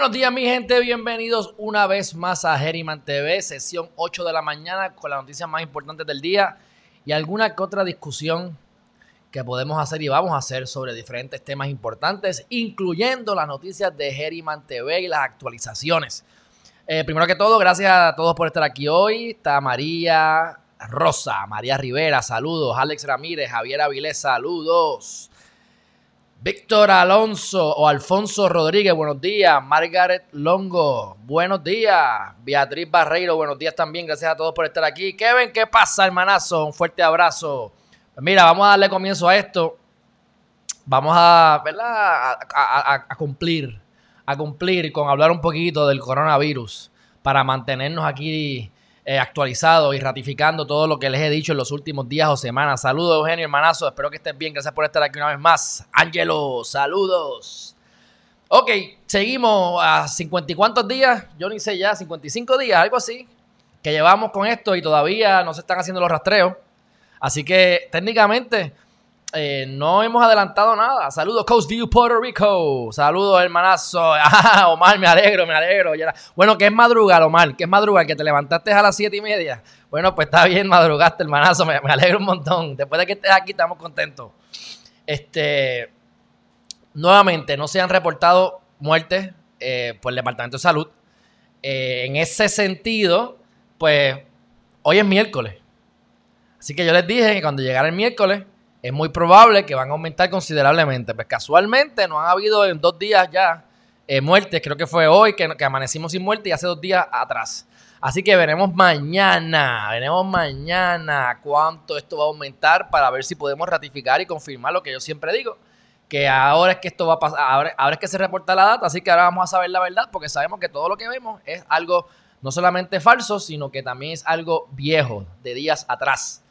Buenos días mi gente, bienvenidos una vez más a Geriman TV, sesión 8 de la mañana con las noticias más importantes del día y alguna que otra discusión que podemos hacer y vamos a hacer sobre diferentes temas importantes, incluyendo las noticias de Geriman TV y las actualizaciones. Eh, primero que todo, gracias a todos por estar aquí hoy. Está María Rosa, María Rivera, saludos. Alex Ramírez, Javier Avilés, saludos. Víctor Alonso o Alfonso Rodríguez, buenos días. Margaret Longo, buenos días. Beatriz Barreiro, buenos días también. Gracias a todos por estar aquí. Kevin, ¿qué pasa, hermanazo? Un fuerte abrazo. Pues mira, vamos a darle comienzo a esto. Vamos a, ¿verdad? A, cumplir, a cumplir con hablar un poquito del coronavirus para mantenernos aquí eh, actualizado y ratificando todo lo que les he dicho en los últimos días o semanas. Saludos, Eugenio, hermanazo. Espero que estés bien. Gracias por estar aquí una vez más. Ángelo, saludos. Ok, seguimos a 50 y cuántos días, yo ni sé ya, 55 días, algo así, que llevamos con esto y todavía no se están haciendo los rastreos. Así que técnicamente eh, no hemos adelantado nada. Saludos, Coast View, Puerto Rico. Saludos, hermanazo. Ah, Omar, me alegro, me alegro. Bueno, que es madrugar, Omar, que es madrugar, que te levantaste a las siete y media. Bueno, pues está bien, madrugaste, hermanazo. Me, alegro un montón. Después de que estés aquí, estamos contentos. Este, nuevamente, no se han reportado muertes eh, por el Departamento de Salud. Eh, en ese sentido, pues hoy es miércoles. Así que yo les dije que cuando llegara el miércoles, es muy probable que van a aumentar considerablemente. Pues casualmente no han habido en dos días ya eh, muertes. Creo que fue hoy que, amanecimos sin muerte y hace dos días atrás. Así que veremos mañana, veremos mañana cuánto esto va a aumentar para ver si podemos ratificar y confirmar lo que yo siempre digo. Que ahora es que esto va a pasar, ahora es que se reporta la data, así que ahora vamos a saber la verdad porque sabemos que todo lo que vemos es algo no solamente falso, sino que también es algo viejo, de días atrás.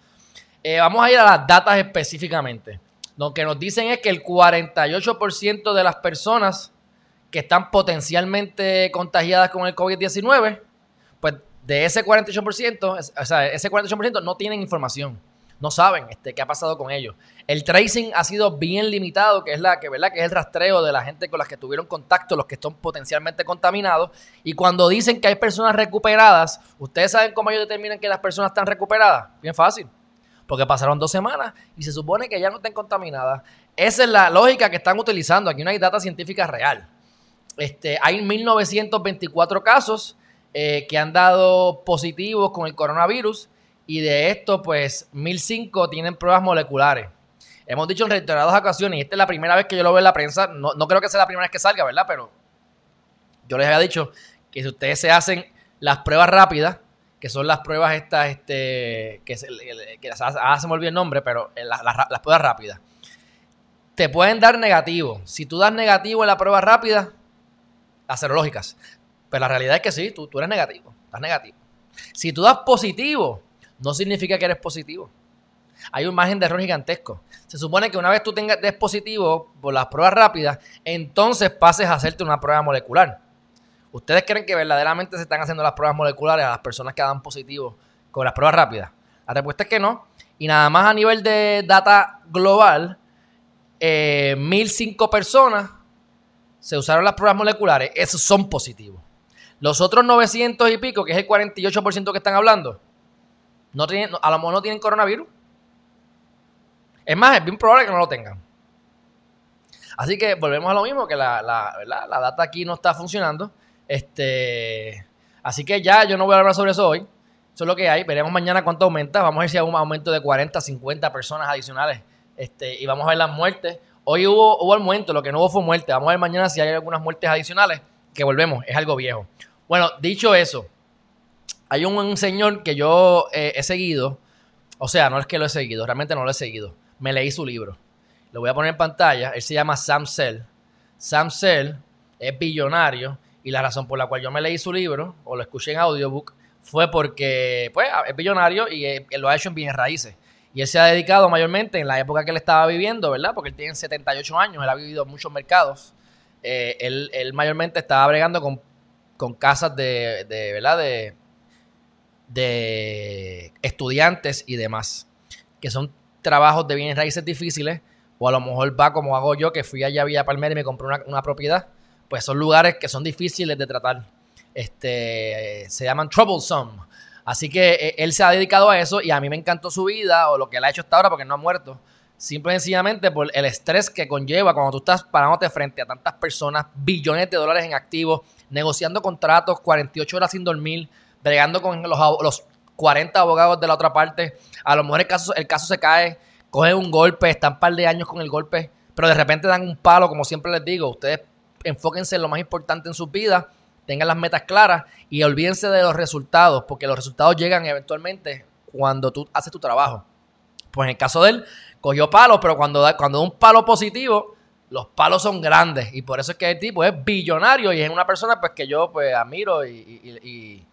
Eh, vamos a ir a las datas específicamente. Lo que nos dicen es que el 48% de las personas que están potencialmente contagiadas con el COVID-19, pues de ese 48%, o sea, ese 48% no tienen información, no saben este, qué ha pasado con ellos. El tracing ha sido bien limitado, que es la que, ¿verdad? Que es el rastreo de la gente con las que tuvieron contacto, los que están potencialmente contaminados. Y cuando dicen que hay personas recuperadas, ¿ustedes saben cómo ellos determinan que las personas están recuperadas? Bien fácil porque pasaron dos semanas y se supone que ya no estén contaminadas. Esa es la lógica que están utilizando. Aquí no hay data científica real. Este, hay 1924 casos eh, que han dado positivos con el coronavirus y de estos, pues, 1005 tienen pruebas moleculares. Hemos dicho en reiteradas ocasiones, y esta es la primera vez que yo lo veo en la prensa, no, no creo que sea la primera vez que salga, ¿verdad? Pero yo les había dicho que si ustedes se hacen las pruebas rápidas, que son las pruebas estas, este, que, se, que ah, se me olvidó el nombre, pero eh, las, las, pruebas rápidas. Te pueden dar negativo. Si tú das negativo en la prueba rápida, las serológicas. Pero la realidad es que sí, tú, tú eres negativo, estás negativo. Si tú das positivo, no significa que eres positivo. Hay un margen de error gigantesco. Se supone que una vez tú tengas, des positivo por las pruebas rápidas, entonces pases a hacerte una prueba molecular. ¿Ustedes creen que verdaderamente se están haciendo las pruebas moleculares a las personas que dan positivo con las pruebas rápidas? La respuesta es que no. Y nada más a nivel de data global, eh, 1005 personas se usaron las pruebas moleculares. Esos son positivos. Los otros 900 y pico, que es el 48% que están hablando, no tienen, a lo mejor no tienen coronavirus. Es más, es bien probable que no lo tengan. Así que volvemos a lo mismo, que la, la, la data aquí no está funcionando. Este, así que ya yo no voy a hablar sobre eso hoy. Eso es lo que hay. Veremos mañana cuánto aumenta. Vamos a ver si hay un aumento de 40, 50 personas adicionales. Este, y vamos a ver las muertes. Hoy hubo, hubo aumento, lo que no hubo fue muerte. Vamos a ver mañana si hay algunas muertes adicionales. Que volvemos, es algo viejo. Bueno, dicho eso, hay un, señor que yo eh, he seguido. O sea, no es que lo he seguido, realmente no lo he seguido. Me leí su libro. Lo voy a poner en pantalla. Él se llama Sam Cell. Sam Cell es billonario y la razón por la cual yo me leí su libro, o lo escuché en audiobook, fue porque pues, es billonario y él lo ha hecho en bienes raíces. Y él se ha dedicado mayormente en la época que él estaba viviendo, ¿verdad? Porque él tiene 78 años, él ha vivido en muchos mercados. Eh, él, mayormente estaba bregando con, con casas de, de, ¿verdad? De, de estudiantes y demás, que son trabajos de bienes raíces difíciles, o a lo mejor va como hago yo, que fui allá a Villa Palmera y me compré una, una propiedad, pues son lugares que son difíciles de tratar. Este, se llaman troublesome. Así que eh, él se ha dedicado a eso y a mí me encantó su vida o lo que él ha hecho hasta ahora porque no ha muerto. Simple y sencillamente por el estrés que conlleva cuando tú estás parándote frente a tantas personas, billones de dólares en activos, negociando contratos, 48 horas sin dormir, bregando con los, los 40 abogados de la otra parte. A lo mejor el caso, el caso se cae, cogen un golpe, están un par de años con el golpe, pero de repente dan un palo, como siempre les digo. Ustedes enfóquense en lo más importante en sus vidas tengan las metas claras y olvídense de los resultados, porque los resultados llegan eventualmente cuando tú haces tu trabajo. Pues en el caso de él, cogió palos, pero cuando da, cuando un palo positivo, los palos son grandes. Y por eso es que el tipo es billonario y es una persona pues, que yo pues, admiro y,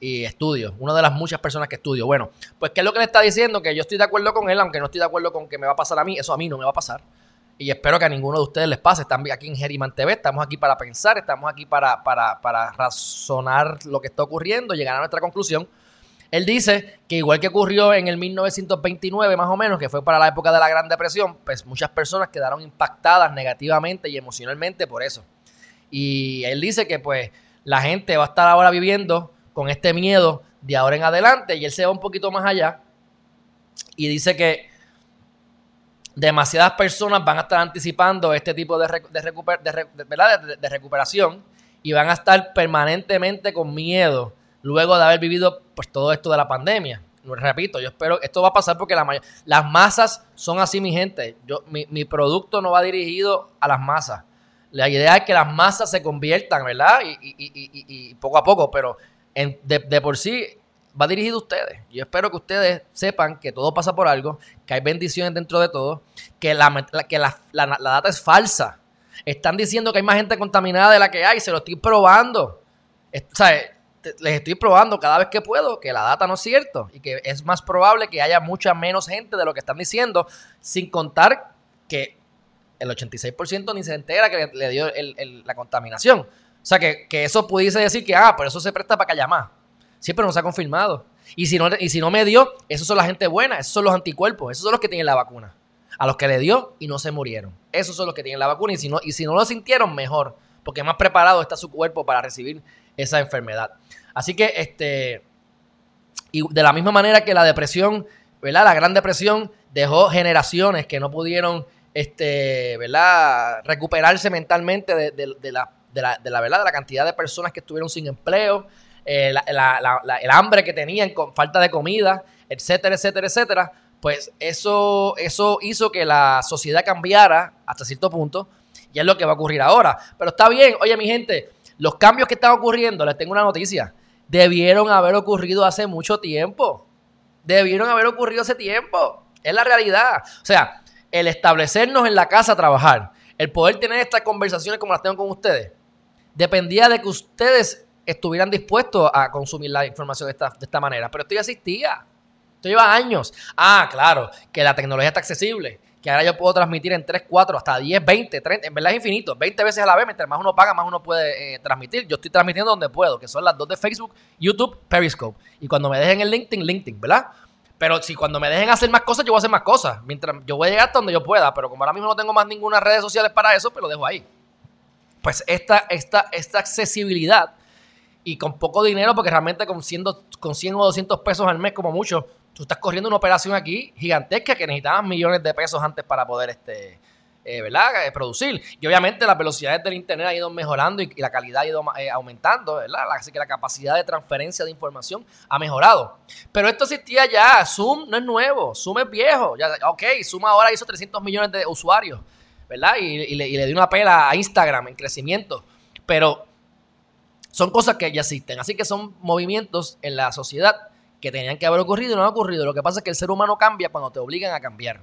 y estudio. Una de las muchas personas que estudio. Bueno, pues ¿qué es lo que le está diciendo? Que yo estoy de acuerdo con él, aunque no estoy de acuerdo con que me va a pasar a mí. Eso a mí no me va a pasar y espero que a ninguno de ustedes les pase. Están aquí en Geriman TV, estamos aquí para pensar, estamos aquí para, para, para razonar lo que está ocurriendo, llegar a nuestra conclusión. Él dice que igual que ocurrió en el 1929 más o menos, que fue para la época de la Gran Depresión, pues muchas personas quedaron impactadas negativamente y emocionalmente por eso. Y él dice que pues la gente va a estar ahora viviendo con este miedo de ahora en adelante y él se va un poquito más allá y dice que demasiadas personas van a estar anticipando este tipo de, de, recuperación y van a estar permanentemente con miedo luego de haber vivido pues, todo esto de la pandemia. Repito, yo espero esto va a pasar porque la las masas son así, mi gente. Yo, mi, producto no va dirigido a las masas. La idea es que las masas se conviertan, ¿verdad? Y, poco a poco, pero de, de por sí va dirigido a ustedes. Yo espero que ustedes sepan que todo pasa por algo, que hay bendiciones dentro de todo, que la, que la, data es falsa. Están diciendo que hay más gente contaminada de la que hay, se lo estoy probando. O sea, les estoy probando cada vez que puedo que la data no es cierto y que es más probable que haya mucha menos gente de lo que están diciendo, sin contar que el 86% ni se entera que le, dio la contaminación. O sea, que, que, eso pudiese decir que, ah, pero eso se presta para haya más. Sí, pero no se ha confirmado. Y si no, y si no me dio, esos son la gente buena, esos son los anticuerpos, esos son los que tienen la vacuna. A los que le dio y no se murieron. Esos son los que tienen la vacuna y si no, y si no lo sintieron, mejor, porque más preparado está su cuerpo para recibir esa enfermedad. Así que, este, y de la misma manera que la depresión, ¿verdad? La gran depresión dejó generaciones que no pudieron, este, ¿verdad? Recuperarse mentalmente de, la, de, la, de la, ¿verdad? de la cantidad de personas que estuvieron sin empleo, eh, el hambre que tenían con falta de comida, etcétera, etcétera, etcétera, pues eso, eso hizo que la sociedad cambiara hasta cierto punto y es lo que va a ocurrir ahora. Pero está bien, oye mi gente, los cambios que están ocurriendo, les tengo una noticia, debieron haber ocurrido hace mucho tiempo. Debieron haber ocurrido hace tiempo. Es la realidad. O sea, el establecernos en la casa a trabajar, el poder tener estas conversaciones como las tengo con ustedes, dependía de que ustedes estuvieran dispuestos a consumir la información de esta, de esta manera. Pero esto ya existía. Esto lleva años. Ah, claro, que la tecnología está accesible. Que ahora yo puedo transmitir en 3, 4, hasta 10, 20, 30. En verdad es infinito. 20 veces a la vez. Mientras más uno paga, más uno puede eh, transmitir. Yo estoy transmitiendo donde puedo, que son las dos de Facebook, YouTube, Periscope. Y cuando me dejen en LinkedIn, LinkedIn, ¿verdad? Pero si cuando me dejen hacer más cosas, yo voy a hacer más cosas. Mientras yo voy a llegar hasta donde yo pueda. Pero como ahora mismo no tengo más ninguna redes sociales para eso, pues lo dejo ahí. Pues esta, esta, esta accesibilidad y con poco dinero, porque realmente con 100, con 100 o 200 pesos al mes como mucho, tú estás corriendo una operación aquí gigantesca que necesitabas millones de pesos antes para poder este, eh, ¿verdad? Eh, producir. Y obviamente las velocidades del Internet han ido mejorando y, la calidad ha ido eh, aumentando, ¿verdad? Así que la capacidad de transferencia de información ha mejorado. Pero esto existía ya, Zoom no es nuevo, Zoom es viejo. Ya, ok, Zoom ahora hizo 300 millones de usuarios, ¿verdad? Y, le, y le dio una pela a Instagram en crecimiento. Pero son cosas que ya existen. Así que son movimientos en la sociedad que tenían que haber ocurrido y no han ocurrido. Lo que pasa es que el ser humano cambia cuando te obligan a cambiar.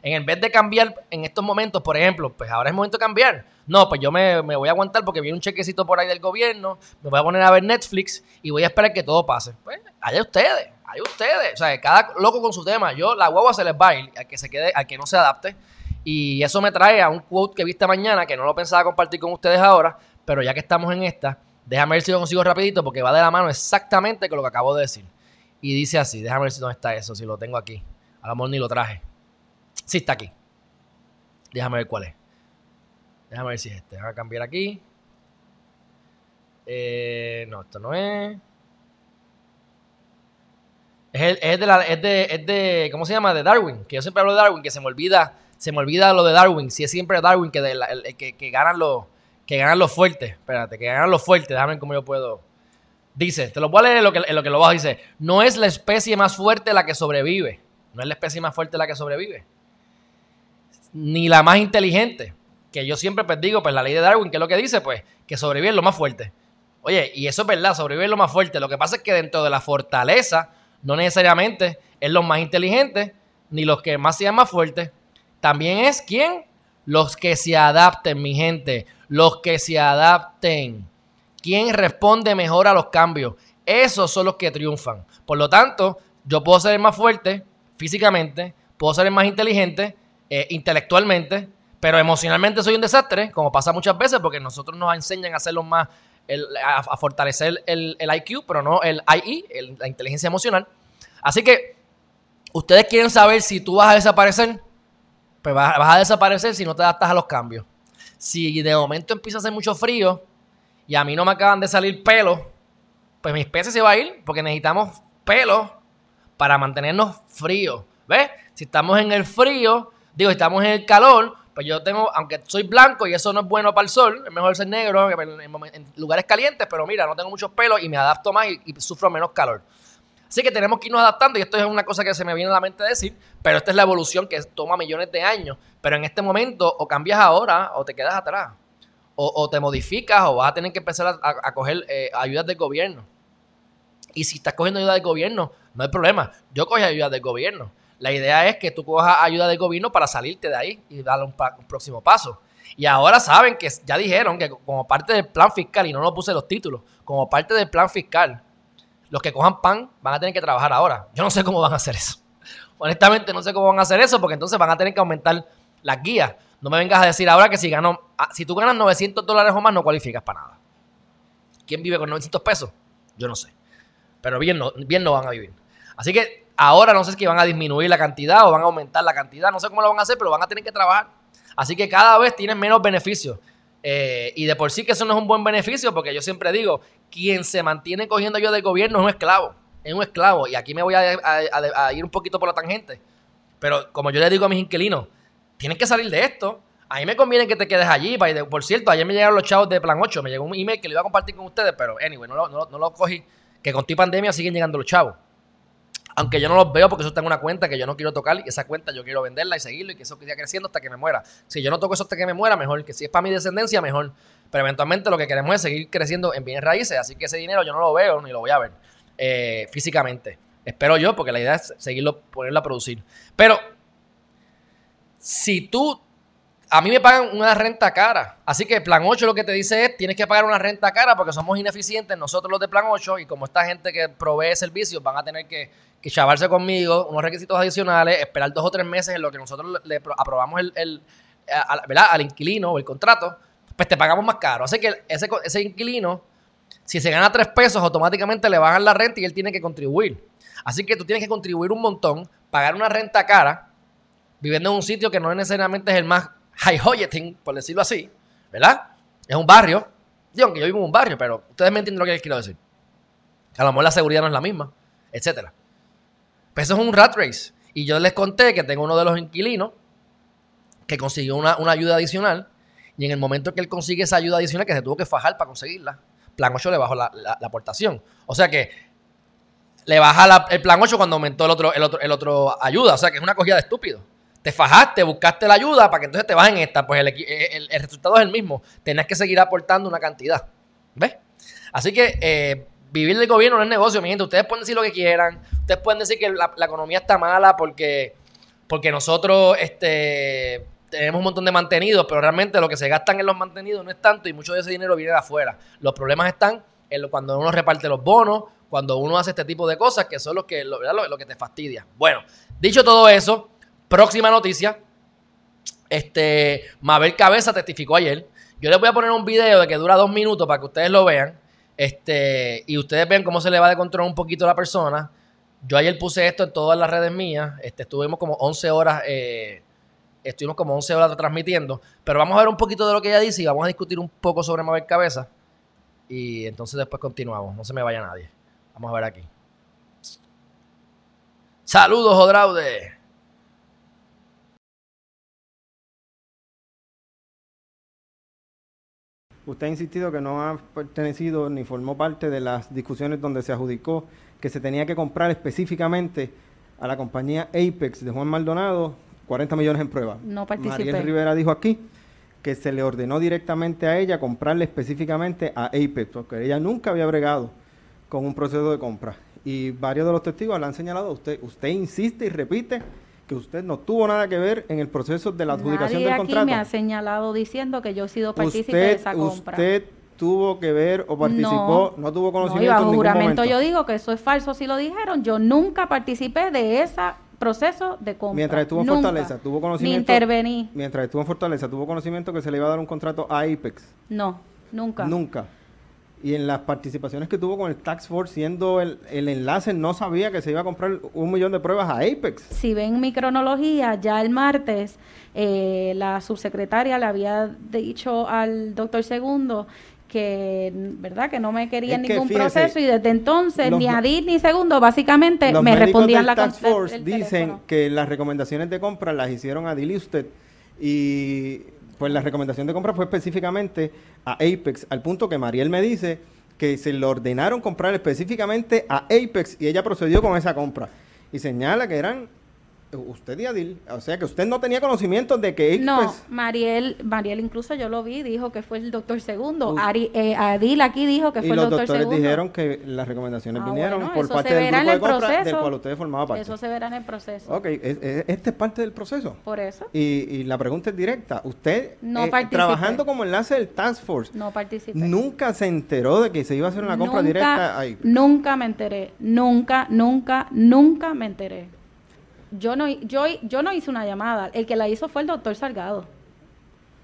En vez de cambiar en estos momentos, por ejemplo, pues ahora es momento de cambiar. No, pues yo me, voy a aguantar porque viene un chequecito por ahí del gobierno, me voy a poner a ver Netflix y voy a esperar que todo pase. Pues allá ustedes, allá ustedes. O sea, cada loco con su tema. Yo, la guagua se les va a ir, al que se quede, al que no se adapte. Y eso me trae a un quote que viste mañana, que no lo pensaba compartir con ustedes ahora, pero ya que estamos en esta, déjame ver si lo consigo rapidito porque va de la mano exactamente con lo que acabo de decir. Y dice así, déjame ver si dónde está eso, si lo tengo aquí. A lo mejor ni lo traje. Sí está aquí. Déjame ver cuál es. Déjame ver si es este. Déjame cambiar aquí. Eh, no, esto no es. Es, de la, es, de, es de, ¿cómo se llama? De Darwin. Que yo siempre hablo de Darwin, que se me olvida, se me olvida lo de Darwin. Si es siempre Darwin que, que, que, ganan los, que ganan los fuertes. Espérate, que ganan los fuertes. Déjame ver cómo yo puedo. Dice, te lo voy a leer en lo que, lo, que lo bajo. Dice, no es la especie más fuerte la que sobrevive. No es la especie más fuerte la que sobrevive. Ni la más inteligente. Que yo siempre pues digo, pues la ley de Darwin, ¿qué es lo que dice? Pues que sobrevive lo más fuerte. Oye, y eso es verdad, sobrevive lo más fuerte. Lo que pasa es que dentro de la fortaleza, no necesariamente es los más inteligentes, ni los que más sean más fuertes. También es quién? Los que se adapten, mi gente. Los que se adapten. ¿Quién responde mejor a los cambios? Esos son los que triunfan. Por lo tanto, yo puedo ser el más fuerte físicamente, puedo ser el más inteligente eh, intelectualmente, pero emocionalmente soy un desastre, como pasa muchas veces, porque nosotros nos enseñan a hacerlo más, a, fortalecer el, IQ, pero no el IE, la inteligencia emocional. Así que, ustedes quieren saber si tú vas a desaparecer, pues vas, a desaparecer si no te adaptas a los cambios. Si de momento empieza a hacer mucho frío, y a mí no me acaban de salir pelos, pues mi especie se va a ir porque necesitamos pelos para mantenernos fríos. ¿Ves? Si estamos en el frío, digo, estamos en el calor, pues yo tengo, aunque soy blanco y eso no es bueno para el sol, es mejor ser negro en, lugares calientes, pero mira, no tengo muchos pelos y me adapto más y, y, sufro menos calor. Así que tenemos que irnos adaptando y esto es una cosa que se me viene a la mente decir, pero esta es la evolución que toma millones de años. Pero en este momento o cambias ahora o te quedas atrás o, te modificas o vas a tener que empezar a, coger eh, ayudas del gobierno. Y si estás cogiendo ayuda del gobierno, no hay problema. Yo cogí ayuda del gobierno. La idea es que tú cojas ayuda del gobierno para salirte de ahí y darle un, próximo paso. Y ahora saben que ya dijeron que como parte del plan fiscal, y no lo puse los títulos, como parte del plan fiscal, los que cojan pan van a tener que trabajar ahora. Yo no sé cómo van a hacer eso. Honestamente no sé cómo van a hacer eso porque entonces van a tener que aumentar las guías. No me vengas a decir ahora que si gano, ah, si tú ganas 900 dólares o más no cualificas para nada. ¿Quién vive con 900 pesos? Yo no sé. Pero bien no, bien no van a vivir. Así que ahora no sé si van a disminuir la cantidad o van a aumentar la cantidad. No sé cómo lo van a hacer, pero van a tener que trabajar. Así que cada vez tienen menos beneficios. Eh, y de por sí que eso no es un buen beneficio, porque yo siempre digo, quien se mantiene cogiendo ayuda del gobierno es un esclavo. Es un esclavo. Y aquí me voy a, a ir un poquito por la tangente. Pero como yo le digo a mis inquilinos, tienes que salir de esto. A mí me conviene que te quedes allí. Por cierto, ayer me llegaron los chavos de Plan 8. Me llegó un email que lo iba a compartir con ustedes, pero anyway, no lo, cogí. Que con ti pandemia siguen llegando los chavos. Aunque yo no los veo porque eso tengo una cuenta que yo no quiero tocar y esa cuenta yo quiero venderla y seguirlo y que eso siga creciendo hasta que me muera. Si yo no toco eso hasta que me muera, mejor. Que si es para mi descendencia, mejor. Pero eventualmente lo que queremos es seguir creciendo en bienes raíces. Así que ese dinero yo no lo veo ni lo voy a ver eh, físicamente. Espero yo, porque la idea es seguirlo, ponerlo a producir. Pero si tú, a mí me pagan una renta cara, así que Plan 8 lo que te dice es, tienes que pagar una renta cara porque somos ineficientes nosotros los de Plan 8 y como esta gente que provee servicios van a tener que, que chavarse conmigo, unos requisitos adicionales, esperar dos o tres meses en lo que nosotros le aprobamos el, al inquilino o el contrato, pues te pagamos más caro. Así que ese, ese inquilino, si se gana tres pesos, automáticamente le bajan la renta y él tiene que contribuir. Así que tú tienes que contribuir un montón, pagar una renta cara viviendo en un sitio que no necesariamente es el más high hoyeting, por decirlo así, ¿verdad? Es un barrio. Digo, que yo vivo en un barrio, pero ustedes me entienden lo que les quiero decir. a lo mejor la seguridad no es la misma, etcétera. Pero eso es un rat race. Y yo les conté que tengo uno de los inquilinos que consiguió una, ayuda adicional. Y en el momento que él consigue esa ayuda adicional, que se tuvo que fajar para conseguirla, plan 8 le bajó la, aportación. O sea que le baja el plan 8 cuando aumentó el otro, el otro, el otro ayuda. O sea que es una cogida de estúpido te fajaste, buscaste la ayuda para que entonces te bajen esta. Pues el, resultado es el mismo. Tenés que seguir aportando una cantidad. ¿Ves? Así que eh, vivir del gobierno no es negocio, mi gente. Ustedes pueden decir lo que quieran. Ustedes pueden decir que la, economía está mala porque, porque nosotros este, tenemos un montón de mantenidos, pero realmente lo que se gastan en los mantenidos no es tanto y mucho de ese dinero viene de afuera. Los problemas están en cuando uno reparte los bonos, cuando uno hace este tipo de cosas que son los que, lo, lo, que te fastidia. Bueno, dicho todo eso, próxima noticia. Este, Mabel Cabeza testificó ayer. Yo les voy a poner un video de que dura dos minutos para que ustedes lo vean. Este, y ustedes ven cómo se le va de control un poquito a la persona. Yo ayer puse esto en todas las redes mías. Este, estuvimos como 11 horas, eh, estuvimos como 11 horas transmitiendo. Pero vamos a ver un poquito de lo que ella dice y vamos a discutir un poco sobre Mabel Cabeza. Y entonces después continuamos. No se me vaya nadie. Vamos a ver aquí. Saludos, Odraude. Usted ha insistido que no ha pertenecido ni formó parte de las discusiones donde se adjudicó que se tenía que comprar específicamente a la compañía Apex de Juan Maldonado 40 millones en prueba. No participé. Mariel Rivera dijo aquí que se le ordenó directamente a ella comprarle específicamente a Apex, porque ella nunca había bregado con un proceso de compra. Y varios de los testigos le han señalado a usted, usted insiste y repite que usted no tuvo nada que ver en el proceso de la adjudicación del contrato. me ha señalado diciendo que yo he sido partícipe de esa compra. Usted tuvo que ver o participó, no, tuvo conocimiento no, y bajo juramento yo digo que eso es falso si lo dijeron. Yo nunca participé de ese proceso de compra. Mientras estuvo en Fortaleza, tuvo conocimiento. Ni intervení. Mientras estuvo en Fortaleza, tuvo conocimiento que se le iba a dar un contrato a Apex. No, nunca. Nunca y en las participaciones que tuvo con el Tax Force siendo el, enlace, no sabía que se iba a comprar un millón de pruebas a Apex. Si ven mi cronología, ya el martes eh, la subsecretaria le había dicho al doctor Segundo que verdad que no me quería en ningún proceso y desde entonces ni Adil ni Segundo básicamente me respondían la Tax Force dicen que las recomendaciones de compra las hicieron Adil y usted y pues la recomendación de compra fue específicamente a Apex, al punto que Mariel me dice que se le ordenaron comprar específicamente a Apex y ella procedió con esa compra. Y señala que eran usted y Adil, o sea que usted no tenía conocimiento de que. No, Mariel, Mariel incluso yo lo vi, dijo que fue el doctor Segundo. Eh, Adil aquí dijo que fue el doctor Segundo. los doctores dijeron que las recomendaciones ah, vinieron por parte del grupo de compra del cual usted formaba parte. Eso se verá en el proceso. Ok, este es parte del proceso. Por eso. Y, la pregunta es directa. Usted, no eh, trabajando como enlace del Task Force, no participé. nunca se enteró de que se iba a hacer una compra directa ahí. Nunca me enteré. Nunca, nunca, nunca me enteré. Yo no, yo, yo no hice una llamada. El que la hizo fue el doctor Salgado.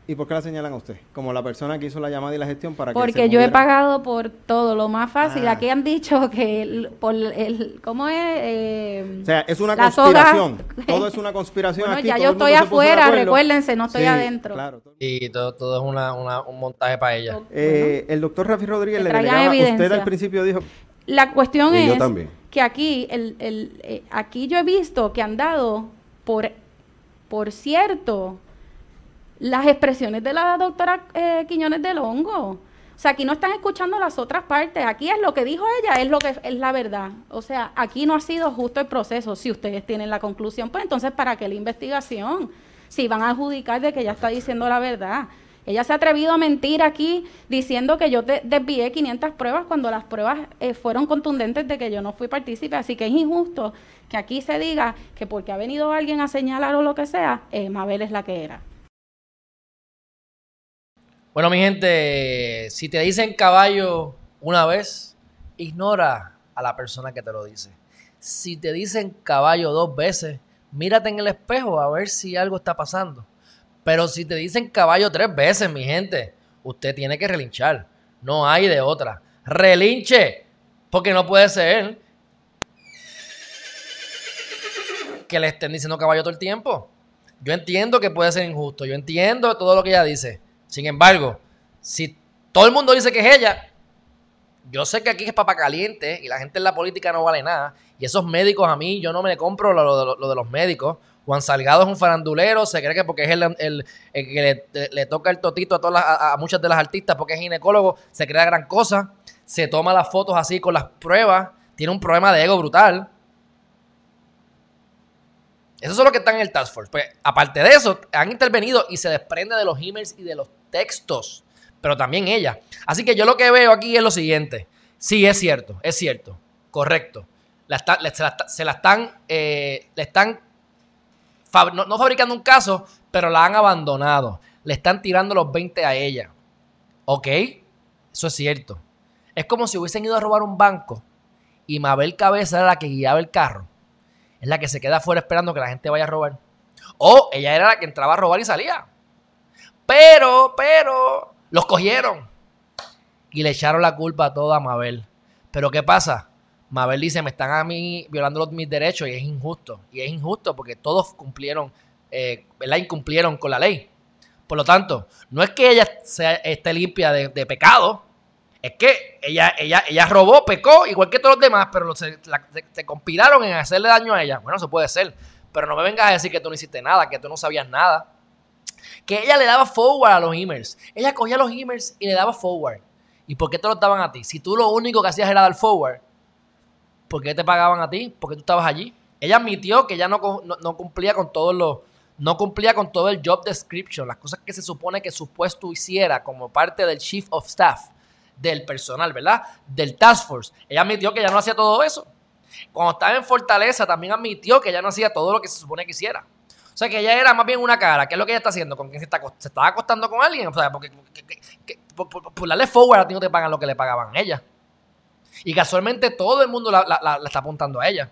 ¿Y por qué la señalan a usted? Como la persona que hizo la llamada y la gestión para Porque que Porque yo he pagado por todo. Lo más fácil, ah. aquí han dicho que por el... ¿Cómo es? Eh, o sea, es una conspiración. todo es una conspiración bueno, ya yo estoy afuera, recuérdense, no estoy adentro. Claro. Y todo, todo es una, una, un montaje para ella. Eh, el doctor Rafi Rodríguez le delegaba... Usted al principio dijo... La cuestión es que aquí, el, el, eh, aquí yo he visto que han dado por, por cierto las expresiones de la doctora eh, Quiñones del Hongo. O sea, aquí no están escuchando las otras partes. Aquí es lo que dijo ella, es lo que es la verdad. O sea, aquí no ha sido justo el proceso. Si ustedes tienen la conclusión, pues entonces, ¿para qué la investigación? Si van a adjudicar de que ella está diciendo la verdad. Ella se ha atrevido a mentir aquí diciendo que yo desvié 500 pruebas cuando las pruebas eh, fueron contundentes de que yo no fui partícipe. Así que es injusto que aquí se diga que porque ha venido alguien a señalar o lo que sea, eh, Mabel es la que era. Bueno, mi gente, si te dicen caballo una vez, ignora a la persona que te lo dice. Si te dicen caballo dos veces, mírate en el espejo a ver si algo está pasando. Pero si te dicen caballo tres veces, mi gente, usted tiene que relinchar. No hay de otra. Relinche. Porque no puede ser que le estén diciendo caballo todo el tiempo. Yo entiendo que puede ser injusto. Yo entiendo todo lo que ella dice. Sin embargo, si todo el mundo dice que es ella, yo sé que aquí es papa caliente y la gente en la política no vale nada. Y esos médicos a mí, yo no me compro lo, lo de los médicos. Juan Salgado es un farandulero, se cree que porque es el, que le, toca el totito a, todas a, muchas de las artistas porque es ginecólogo, se crea gran cosa, se toma las fotos así con las pruebas, tiene un problema de ego brutal. Eso es lo que está en el Task Force. Pues, aparte de eso, han intervenido y se desprende de los emails y de los textos, pero también ella. Así que yo lo que veo aquí es lo siguiente. Sí, es cierto, es cierto, correcto. se, la, están, eh, están no, fabricando un caso, pero la han abandonado. Le están tirando los 20 a ella. ¿Ok? Eso es cierto. Es como si hubiesen ido a robar un banco y Mabel Cabeza era la que guiaba el carro. Es la que se queda afuera esperando que la gente vaya a robar. O ella era la que entraba a robar y salía. Pero, pero, los cogieron. Y le echaron la culpa a toda Mabel. Pero ¿qué pasa? Mabel dice, me están a mí violando mis derechos y es injusto. Y es injusto porque todos cumplieron, eh, ¿verdad? Incumplieron con la ley. Por lo tanto, no es que ella sea, esté limpia de, pecado, es que ella, ella, ella robó, pecó, igual que todos los demás, pero se, conspiraron en hacerle daño a ella. Bueno, eso puede ser, pero no me vengas a decir que tú no hiciste nada, que tú no sabías nada. Que ella le daba forward a los emails. Ella cogía los emails y le daba forward. ¿Y por qué te los daban a ti? Si tú lo único que hacías era dar forward, ¿por qué te pagaban a ti? Porque tú estabas allí. Ella admitió que ya no, cumplía con todos los no cumplía con todo el job description, las cosas que se supone que su puesto hiciera como parte del chief of staff, del personal, ¿verdad? Del task force. Ella admitió que ya no hacía todo eso. Cuando estaba en Fortaleza también admitió que ya no hacía todo lo que se supone que hiciera. O sea, que ella era más bien una cara. ¿Qué es lo que ella está haciendo? ¿Con quién se, está, se estaba acostando con alguien? O sea, porque por, darle forward a ti no te pagan lo que le pagaban a ella. Y casualmente todo el mundo la, está apuntando a ella.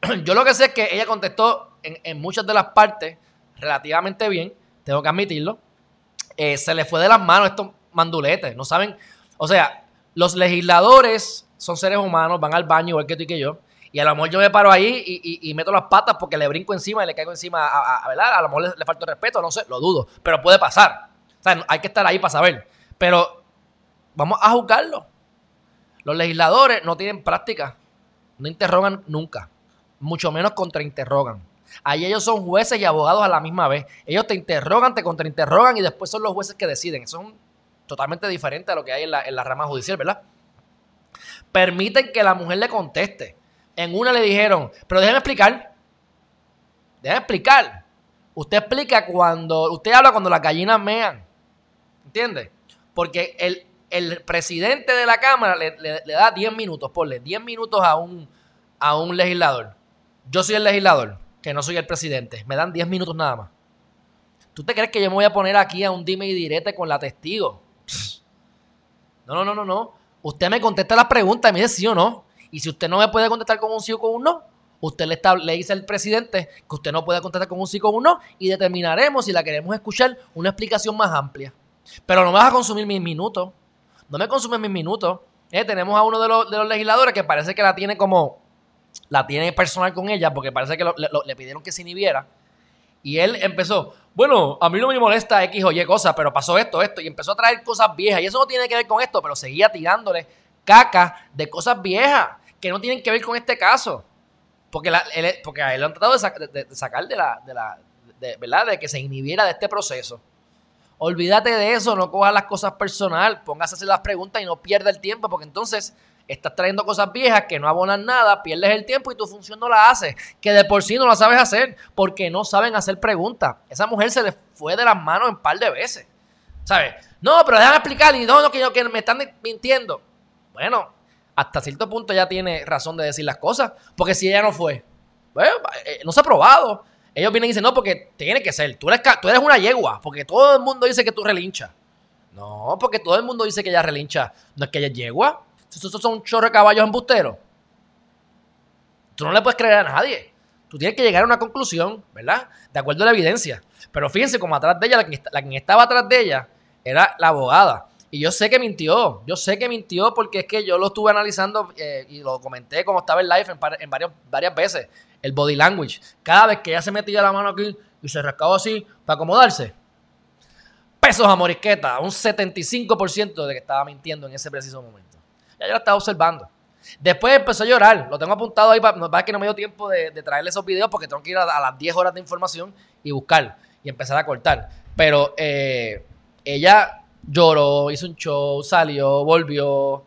Yo lo que sé es que ella contestó en, muchas de las partes relativamente bien, tengo que admitirlo. Eh, se le fue de las manos estos manduletes, no saben. O sea, los legisladores son seres humanos, van al baño igual que tú y que yo. Y a lo mejor yo me paro ahí y, meto las patas porque le brinco encima y le caigo encima, a, ¿verdad? A lo mejor le, le falta respeto, no sé, lo dudo, pero puede pasar. O sea, hay que estar ahí para saber. Pero vamos a juzgarlo. Los legisladores no tienen práctica, no interrogan nunca, mucho menos contrainterrogan. Ahí ellos son jueces y abogados a la misma vez. Ellos te interrogan, te contrainterrogan y después son los jueces que deciden. Eso es totalmente diferente a lo que hay en la, en la rama judicial, ¿verdad? Permiten que la mujer le conteste. En una le dijeron, pero déjeme explicar. Déjeme explicar. Usted explica cuando, usted habla cuando las gallinas mean. ¿Entiende? Porque el, el presidente de la Cámara le, da 10 minutos, ponle 10 minutos a un, a un legislador. Yo soy el legislador, que no soy el presidente. Me dan 10 minutos nada más. ¿Tú te crees que yo me voy a poner aquí a un dime y direte con la testigo? No, no, no, no, no. Usted me contesta las preguntas y me dice sí o no. Y si usted no me puede contestar con un sí o con un no, usted le, le dice al presidente que usted no puede contestar con un sí o con un no y determinaremos si la queremos escuchar una explicación más amplia. Pero no vas a consumir mis minutos. No me consumen mis minutos. Eh, tenemos a uno de los, de legisladores que parece que la tiene como. La tiene personal con ella porque parece que le pidieron que se inhibiera. Y él empezó, bueno, a mí no me molesta X o Y cosas, pero pasó esto, esto. Y empezó a traer cosas viejas. Y eso no tiene que ver con esto, pero seguía tirándole caca de cosas viejas que no tienen que ver con este caso. Porque, la, porque a él lo han tratado de, sacar de la, de la ¿verdad? De que se inhibiera de este proceso. Olvídate de eso, no cojas las cosas personal, póngase a hacer las preguntas y no pierda el tiempo, porque entonces estás trayendo cosas viejas que no abonan nada, pierdes el tiempo y tu función no la haces, que de por sí no la sabes hacer, porque no saben hacer preguntas. Esa mujer se le fue de las manos un par de veces, ¿sabes? No, pero déjame explicar, y no, no, que, que me están mintiendo. Bueno, hasta cierto punto ya tiene razón de decir las cosas, porque si ella no fue, bueno, eh, no se ha probado. Ellos vienen y dicen, no, porque tiene que ser. Tú eres, tú eres una yegua, porque todo el mundo dice que tú relinchas. No, porque todo el mundo dice que ella relincha. No es que ella es yegua. Esos son chorro de caballos embusteros. Tú no le puedes creer a nadie. Tú tienes que llegar a una conclusión, ¿verdad? De acuerdo a la evidencia. Pero fíjense, como atrás de ella, la que, estaba atrás de ella era la abogada. Y yo sé que mintió. Yo sé que mintió porque es que yo lo estuve analizando eh, y lo comenté como estaba en live en, varias veces el body language. Cada vez que ella se metía la mano aquí y se rascaba así para acomodarse, pesos a morisqueta, un 75% de que estaba mintiendo en ese preciso momento. Ya yo la estaba observando. Después empezó a llorar, lo tengo apuntado ahí, para, que no me dio tiempo de, traerle esos videos porque tengo que ir a, las 10 horas de información y buscar y empezar a cortar. Pero eh, ella lloró, hizo un show, salió, volvió,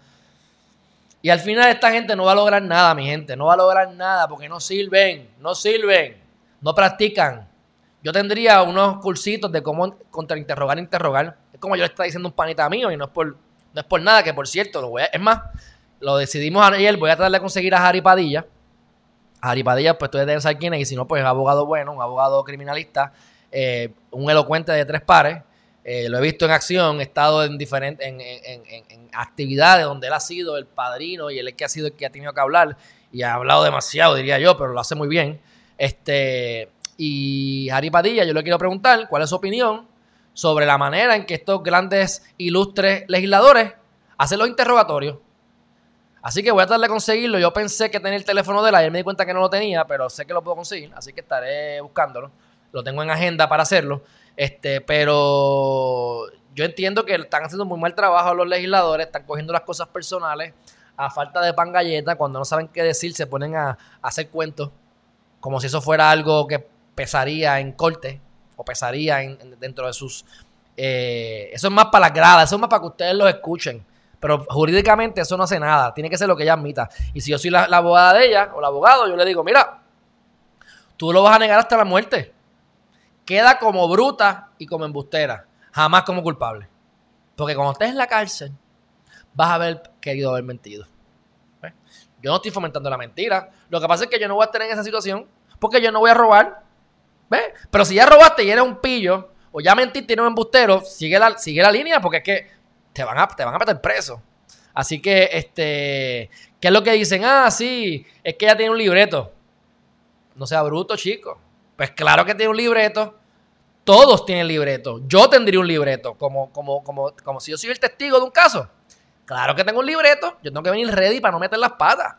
y al final esta gente no va a lograr nada, mi gente. No va a lograr nada porque no sirven, no sirven, no practican. Yo tendría unos cursitos de cómo contrainterrogar, interrogar. Es como yo le estaba diciendo un panita mío y no es por, no es por nada, que por cierto, lo voy a, es más, lo decidimos ayer, voy a tratar de conseguir a Harry Padilla. Harry Padilla, pues tú debes saber quién es, y si no, pues es abogado bueno, un abogado criminalista, eh, un elocuente de tres pares. Eh, lo he visto en acción, he estado en diferentes en, en, actividades donde él ha sido el padrino y él es que ha sido el que ha tenido que hablar y ha hablado demasiado, diría yo, pero lo hace muy bien. Este, y Harry Padilla, yo le quiero preguntar cuál es su opinión sobre la manera en que estos grandes, ilustres legisladores hacen los interrogatorios. Así que voy a tratar de conseguirlo. Yo pensé que tenía el teléfono de él, ayer me di cuenta que no lo tenía, pero sé que lo puedo conseguir, así que estaré buscándolo. Lo tengo en agenda para hacerlo. Este, pero yo entiendo que están haciendo muy mal trabajo los legisladores, están cogiendo las cosas personales a falta de pan galleta, cuando no saben qué decir, se ponen a, hacer cuentos, como si eso fuera algo que pesaría en corte o pesaría en, dentro de sus... Eh, eso es más para las gradas, eso es más para que ustedes lo escuchen. Pero jurídicamente eso no hace nada. Tiene que ser lo que ella admita. Y si yo soy la, abogada de ella o el abogado, yo le digo, mira, tú lo vas a negar hasta la muerte. Queda como bruta y como embustera. Jamás como culpable. Porque cuando estés en la cárcel, vas a haber querido haber mentido. Yo no estoy fomentando la mentira. Lo que pasa es que yo no voy a estar en esa situación porque yo no voy a robar. ¿Ves? Pero si ya robaste y eres un pillo, o ya mentiste y eres un embustero, sigue la, sigue la línea porque es que te van a, te van a meter preso. Así que, este, ¿qué es lo que dicen? Ah, sí, es que ella tiene un libreto. No sea bruto, chico. Pues claro que tiene un libreto. Todos tienen libreto. Yo tendría un libreto, como, como, como, como si yo soy el testigo de un caso. Claro que tengo un libreto. Yo tengo que venir ready para no meter las patas.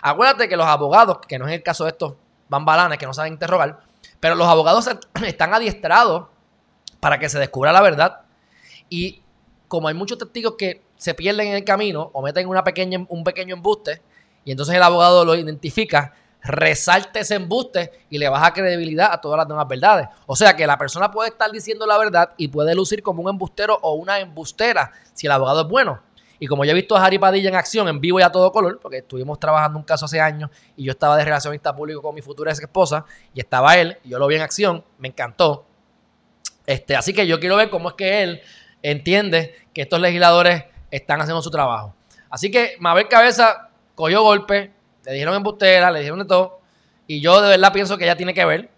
Acuérdate que los abogados, que no es el caso de estos bambalanes que no saben interrogar, pero los abogados están adiestrados para que se descubra la verdad. Y como hay muchos testigos que se pierden en el camino o meten una pequeña, un pequeño embuste, y entonces el abogado lo identifica, resalte ese embuste y le baja credibilidad a todas las demás verdades. O sea que la persona puede estar diciendo la verdad y puede lucir como un embustero o una embustera si el abogado es bueno. Y como ya he visto a Harry Padilla en acción, en vivo y a todo color, porque estuvimos trabajando un caso hace años y yo estaba de relacionista público con mi futura ex esposa y estaba él, y yo lo vi en acción, me encantó. Este, así que yo quiero ver cómo es que él entiende que estos legisladores están haciendo su trabajo. Así que Mabel Cabeza cogió golpe, le dijeron embustera, le dijeron de todo, y yo de verdad pienso que ella tiene que ver.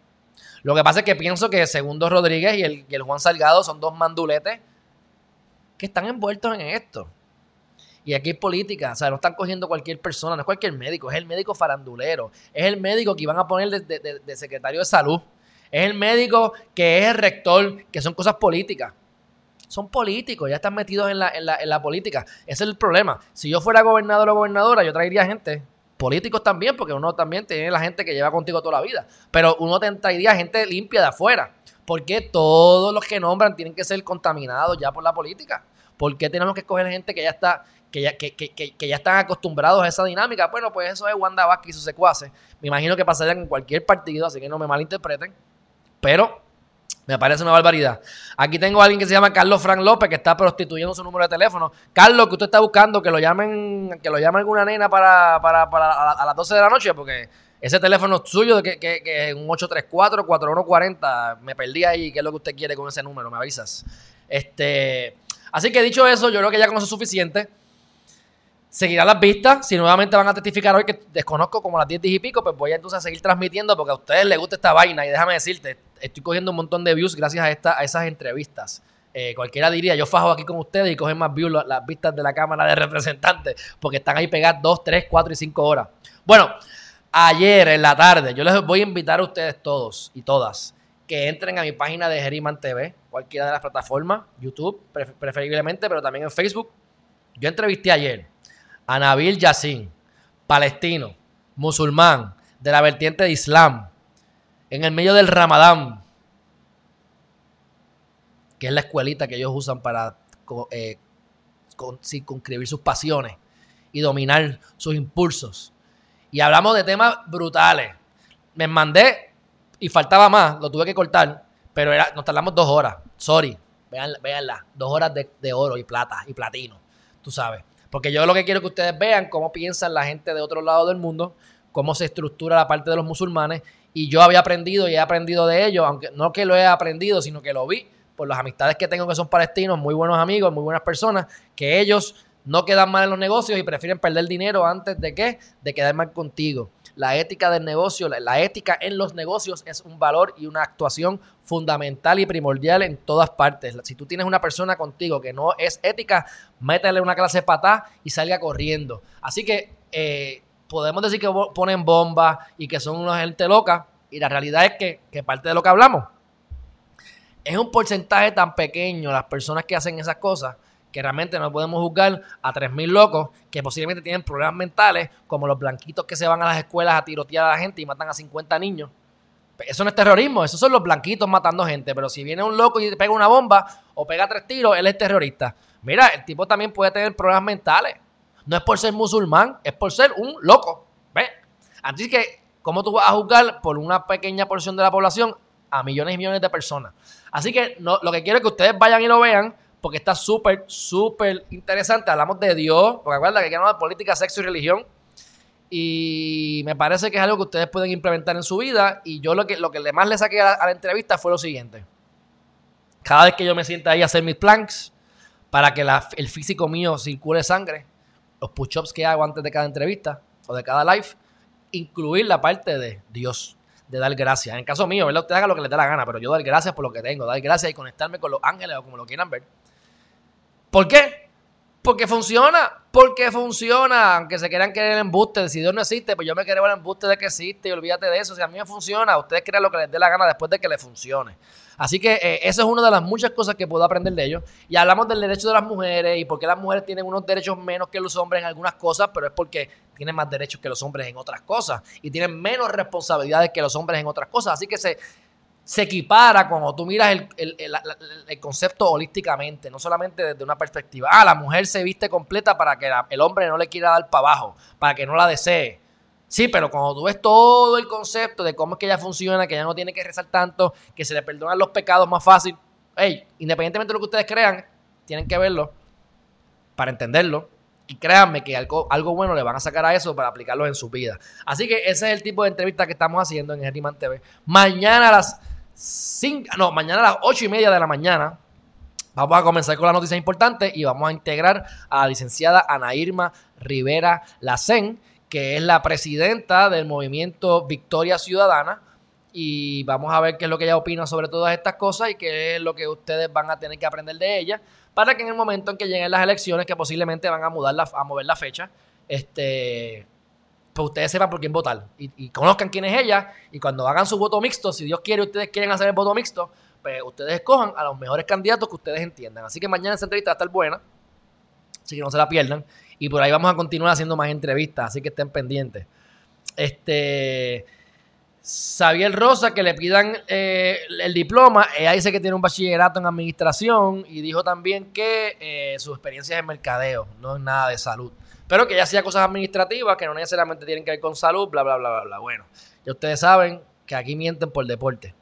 Lo que pasa es que pienso que Segundo Rodríguez y el, y el Juan Salgado son dos manduletes que están envueltos en esto. Y aquí es política, o sea, no están cogiendo cualquier persona, no es cualquier médico, es el médico farandulero, es el médico que iban a poner de, secretario de salud, es el médico que es el rector, que son cosas políticas. Son políticos, ya están metidos en la, en la, en la política. Ese es el problema. Si yo fuera gobernador o gobernadora, yo traería gente políticos también, porque uno también tiene la gente que lleva contigo toda la vida. Pero uno traería gente limpia de afuera. Porque todos los que nombran tienen que ser contaminados ya por la política? ¿Por qué tenemos que escoger gente que ya está que ya, que, que, que, ya están acostumbrados a esa dinámica. Bueno, pues eso es Wanda Vázquez y sus secuaces. Me imagino que pasaría en cualquier partido, así que no me malinterpreten. Pero me parece una barbaridad. Aquí tengo a alguien que se llama Carlos Frank López, que está prostituyendo su número de teléfono. Carlos, que usted está buscando, que lo llamen, que lo llame alguna nena para, para, para a, las 12 de la noche, porque ese teléfono suyo, que, que, que es un 834-4140, me perdí ahí, ¿qué es lo que usted quiere con ese número? Me avisas. Este, así que dicho eso, yo creo que ya conoce suficiente seguirá las vistas. Si nuevamente van a testificar hoy, que desconozco como las 10 y pico, pues voy entonces a seguir transmitiendo porque a ustedes les gusta esta vaina. Y déjame decirte, estoy cogiendo un montón de views gracias a, esta, a esas entrevistas. Eh, cualquiera diría, yo fajo aquí con ustedes y cogen más views las, vistas de la Cámara de Representantes porque están ahí pegadas 2, 3, 4 y 5 horas. Bueno, ayer en la tarde, yo les voy a invitar a ustedes todos y todas que entren a mi página de Geriman TV, cualquiera de las plataformas, YouTube preferiblemente, pero también en Facebook. Yo entrevisté ayer a Yassin, palestino, musulmán, de la vertiente de Islam, en el medio del Ramadán, que es la escuelita que ellos usan para eh, circunscribir sus pasiones y dominar sus impulsos. Y hablamos de temas brutales. Me mandé y faltaba más, lo tuve que cortar, pero era, nos tardamos dos horas. Sorry, véanla, dos horas de, de oro y plata y platino, tú sabes. Porque yo lo que quiero que ustedes vean cómo piensan la gente de otro lado del mundo, cómo se estructura la parte de los musulmanes. Y yo había aprendido y he aprendido de ellos, aunque no que lo he aprendido, sino que lo vi por las amistades que tengo que son palestinos, muy buenos amigos, muy buenas personas, que ellos no quedan mal en los negocios y prefieren perder dinero antes de qué? De quedar mal contigo. La ética del negocio, la, ética en los negocios es un valor y una actuación fundamental y primordial en todas partes. Si tú tienes una persona contigo que no es ética, métele una clase patá y salga corriendo. Así que eh, podemos decir que ponen bombas y que son una gente loca, y la realidad es que, que parte de lo que hablamos es un porcentaje tan pequeño las personas que hacen esas cosas que realmente no podemos juzgar a 3.000 locos que posiblemente tienen problemas mentales, como los blanquitos que se van a las escuelas a tirotear a la gente y matan a 50 niños. Eso no es terrorismo, esos son los blanquitos matando gente. Pero si viene un loco y pega una bomba o pega tres tiros, él es terrorista. Mira, el tipo también puede tener problemas mentales. No es por ser musulmán, es por ser un loco. ¿Ves? Así que, ¿cómo tú vas a juzgar por una pequeña porción de la población a millones y millones de personas? Así que no, lo que quiero es que ustedes vayan y lo vean porque está súper, súper interesante. Hablamos de Dios, porque acuerda que hablamos de política, sexo y religión. Y me parece que es algo que ustedes pueden implementar en su vida. Y yo lo que, lo que más le saqué a la, entrevista fue lo siguiente. Cada vez que yo me sienta ahí a hacer mis planks, para que el físico mío circule sangre, los push-ups que hago antes de cada entrevista o de cada live, incluir la parte de Dios, de dar gracias. En el caso mío, ¿verdad? Usted haga lo que le dé la gana, pero yo dar gracias por lo que tengo, dar gracias y conectarme con los ángeles o como lo quieran ver. ¿Por qué? Porque funciona, porque funciona, aunque se quieran creer el embuste, si Dios no existe, pues yo me creo el embuste de que existe y olvídate de eso, si a mí me funciona, ustedes crean lo que les dé la gana después de que les funcione. Así que eh, esa es una de las muchas cosas que puedo aprender de ellos. Y hablamos del derecho de las mujeres y por qué las mujeres tienen unos derechos menos que los hombres en algunas cosas, pero es porque tienen más derechos que los hombres en otras cosas y tienen menos responsabilidades que los hombres en otras cosas. Así que se, se equipara cuando tú miras el, concepto holísticamente, no solamente desde una perspectiva. Ah, la mujer se viste completa para que el hombre no le quiera dar para abajo, para que no la desee. Sí, pero cuando tú ves todo el concepto de cómo es que ella funciona, que ella no tiene que rezar tanto, que se le perdonan los pecados más fácil, hey, independientemente de lo que ustedes crean, tienen que verlo para entenderlo. Y créanme que algo, algo bueno le van a sacar a eso para aplicarlo en su vida. Así que ese es el tipo de entrevista que estamos haciendo en Herriman TV. Mañana a las no, mañana a las 8 y media de la mañana vamos a comenzar con la noticia importante y vamos a integrar a la licenciada Ana Irma Rivera Lacen, que es la presidenta del movimiento Victoria Ciudadana. Y vamos a ver qué es lo que ella opina sobre todas estas cosas y qué es lo que ustedes van a tener que aprender de ella para que en el momento en que lleguen las elecciones, que posiblemente van a, mudar a mover la fecha, este, pues ustedes sepan por quién votar y, conozcan quién es ella y cuando hagan su voto mixto, si Dios quiere ustedes quieren hacer el voto mixto, pues ustedes escojan a los mejores candidatos que ustedes entiendan. Así que mañana esa entrevista va a estar buena, así que no se la pierdan y por ahí vamos a continuar haciendo más entrevistas, así que estén pendientes. Este... Xavier Rosa, que le pidan eh, el diploma. Ella dice que tiene un bachillerato en administración y dijo también que eh, su experiencia es en mercadeo, no es nada de salud. Pero que ella hacía cosas administrativas que no necesariamente tienen que ver con salud, bla, bla, bla, bla, bla. Bueno, ya ustedes saben que aquí mienten por deporte.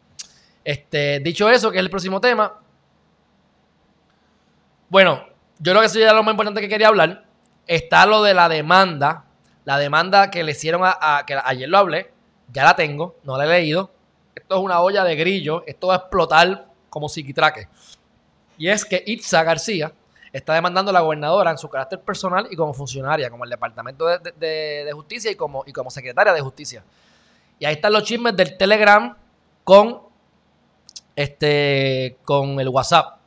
Este, dicho eso, que es el próximo tema. Bueno, yo creo que eso ya es lo más importante que quería hablar. Está lo de la demanda. La demanda que le hicieron a, que ayer lo hablé. Ya la tengo, no la he leído. Esto es una olla de grillo. Esto va a explotar como psiquitraque. Y es que Itza García, está demandando a la gobernadora en su carácter personal y como funcionaria, como el Departamento de, Justicia y como, y como secretaria de Justicia. Y ahí están los chismes del Telegram con, este, con el WhatsApp,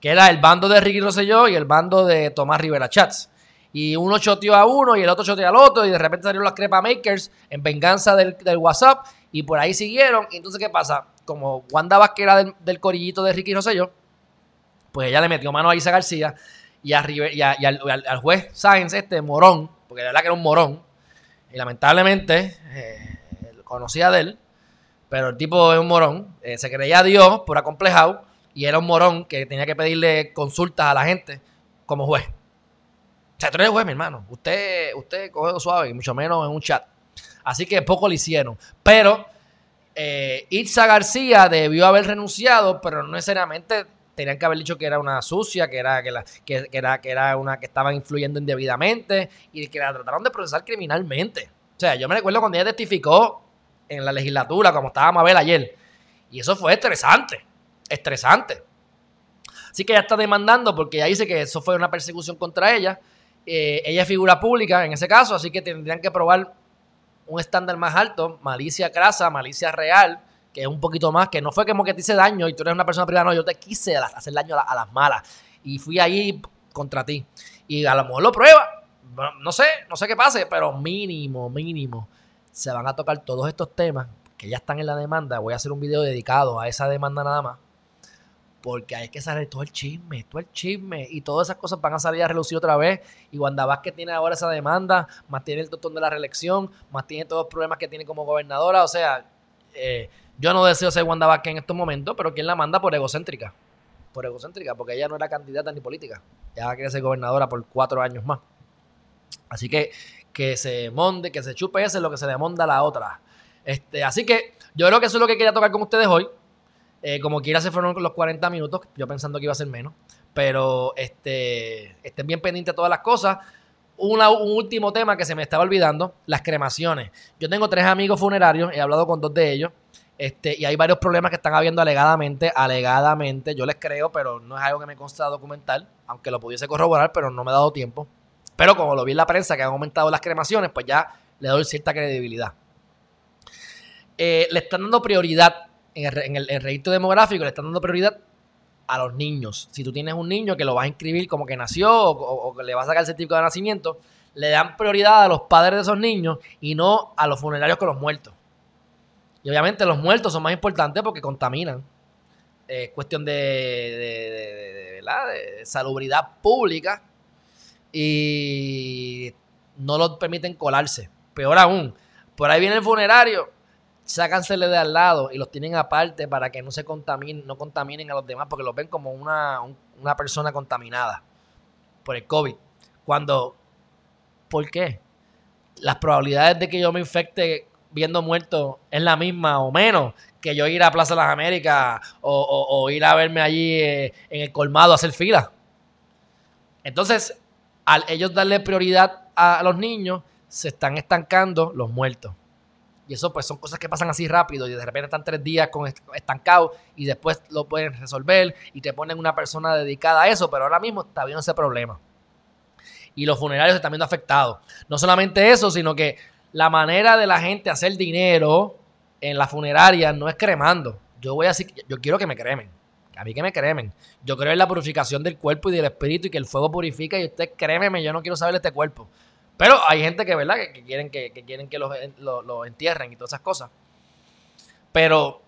que era el bando de Ricky Rosselló y el bando de Tomás Rivera Chats. Y uno choteó a uno y el otro choteó al otro y de repente salieron las crepa makers en venganza del, WhatsApp y por ahí siguieron. Y entonces, ¿qué pasa? Como Wanda Vázquez era del, del corillito de Ricky Rosselló, pues ella le metió mano a Isa García y, a y, al, juez Sáenz, este morón, porque de verdad que era un morón, y lamentablemente eh, conocía de él, pero el tipo es un morón, eh, se creía Dios por acomplejado y era un morón que tenía que pedirle consultas a la gente como juez. O sea, tú eres juez, mi hermano. Usted, usted coge suave y mucho menos en un chat. Así que poco le hicieron. Pero eh, Itza García debió haber renunciado, pero no necesariamente tenían que haber dicho que era una sucia, que era, que, la, que, era, que era una que estaba influyendo indebidamente y que la trataron de procesar criminalmente. O sea, yo me recuerdo cuando ella testificó en la legislatura, como estaba Mabel ayer, y eso fue estresante, estresante. Así que ella está demandando porque ella dice que eso fue una persecución contra ella Eh, ella es figura pública en ese caso, así que tendrían que probar un estándar más alto, malicia crasa, malicia real, es un poquito más, que no fue como que te hice daño y tú eres una persona privada, no, yo te quise hacer daño a, las malas y fui ahí contra ti. Y a lo mejor lo prueba, no sé, no sé qué pase, pero mínimo, mínimo, se van a tocar todos estos temas que ya están en la demanda. Voy a hacer un video dedicado a esa demanda nada más. Porque hay que salir todo el chisme, todo el chisme. Y todas esas cosas van a salir a relucir otra vez. Y Wanda Vázquez tiene ahora esa demanda, más tiene el doctor de la reelección, más tiene todos los problemas que tiene como gobernadora. O sea, eh, yo no deseo ser Wanda Vázquez en estos momentos, pero ¿quién la manda por egocéntrica? Por egocéntrica, porque ella no era candidata ni política. Ella quiere ser gobernadora por cuatro años más. Así que que se monde, que se chupe ese es lo que se le monda a la otra. Este, así que yo creo que eso es lo que quería tocar con ustedes hoy. Eh, como quiera se fueron los 40 minutos, yo pensando que iba a ser menos. Pero este, estén bien pendientes de todas las cosas. un último tema que se me estaba olvidando, las cremaciones. Yo tengo tres amigos funerarios, he hablado con dos de ellos. Este, y hay varios problemas que están habiendo alegadamente, alegadamente, yo les creo, pero no es algo que me consta documental, aunque lo pudiese corroborar, pero no me he dado tiempo. Pero como lo vi en la prensa que han aumentado las cremaciones, pues ya le doy cierta credibilidad. Eh, le están dando prioridad en el, registro demográfico, le están dando prioridad a los niños. Si tú tienes un niño que lo vas a inscribir como que nació o, que le vas a sacar el certificado de nacimiento, le dan prioridad a los padres de esos niños y no a los funerarios con los muertos. Obviamente los muertos son más importantes porque contaminan. Es cuestión de, salubridad pública y no lo permiten colarse. Peor aún, por ahí viene el funerario, sácansele de al lado y los tienen aparte para que no se contaminen, no contaminen a los demás porque los ven como una, una persona contaminada por el COVID. Cuando, ¿por qué? Las probabilidades de que yo me infecte viendo muerto es la misma o menos que yo ir a Plaza de las Américas o, ir a verme allí eh, en el colmado a hacer fila. Entonces, al ellos darle prioridad a los niños, se están estancando los muertos. Y eso pues son cosas que pasan así rápido y de repente están tres días con estancados y después lo pueden resolver y te ponen una persona dedicada a eso, pero ahora mismo está viendo ese problema. Y los funerarios están viendo afectados. No solamente eso, sino que la manera de la gente hacer dinero en la funeraria no es cremando. Yo voy a yo quiero que me cremen. A mí que me cremen. Yo creo en la purificación del cuerpo y del espíritu y que el fuego purifica y usted crémeme, yo no quiero saber este cuerpo. Pero hay gente que, ¿verdad? Que, quieren que, quieren que lo, entierren y todas esas cosas. Pero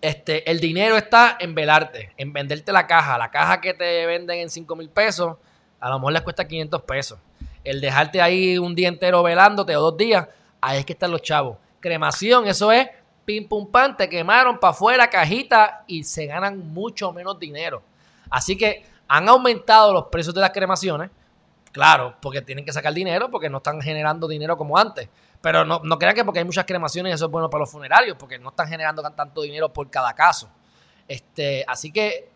este, el dinero está en velarte, en venderte la caja. La caja que te venden en 5 mil pesos, a lo mejor les cuesta 500 pesos. El dejarte ahí un día entero velándote o dos días, ahí es que están los chavos. Cremación, eso es pim pum pan, te quemaron para afuera, cajita y se ganan mucho menos dinero. Así que han aumentado los precios de las cremaciones, claro, porque tienen que sacar dinero, porque no están generando dinero como antes. Pero no, no crean que porque hay muchas cremaciones eso es bueno para los funerarios, porque no están generando tanto dinero por cada caso. Este, así que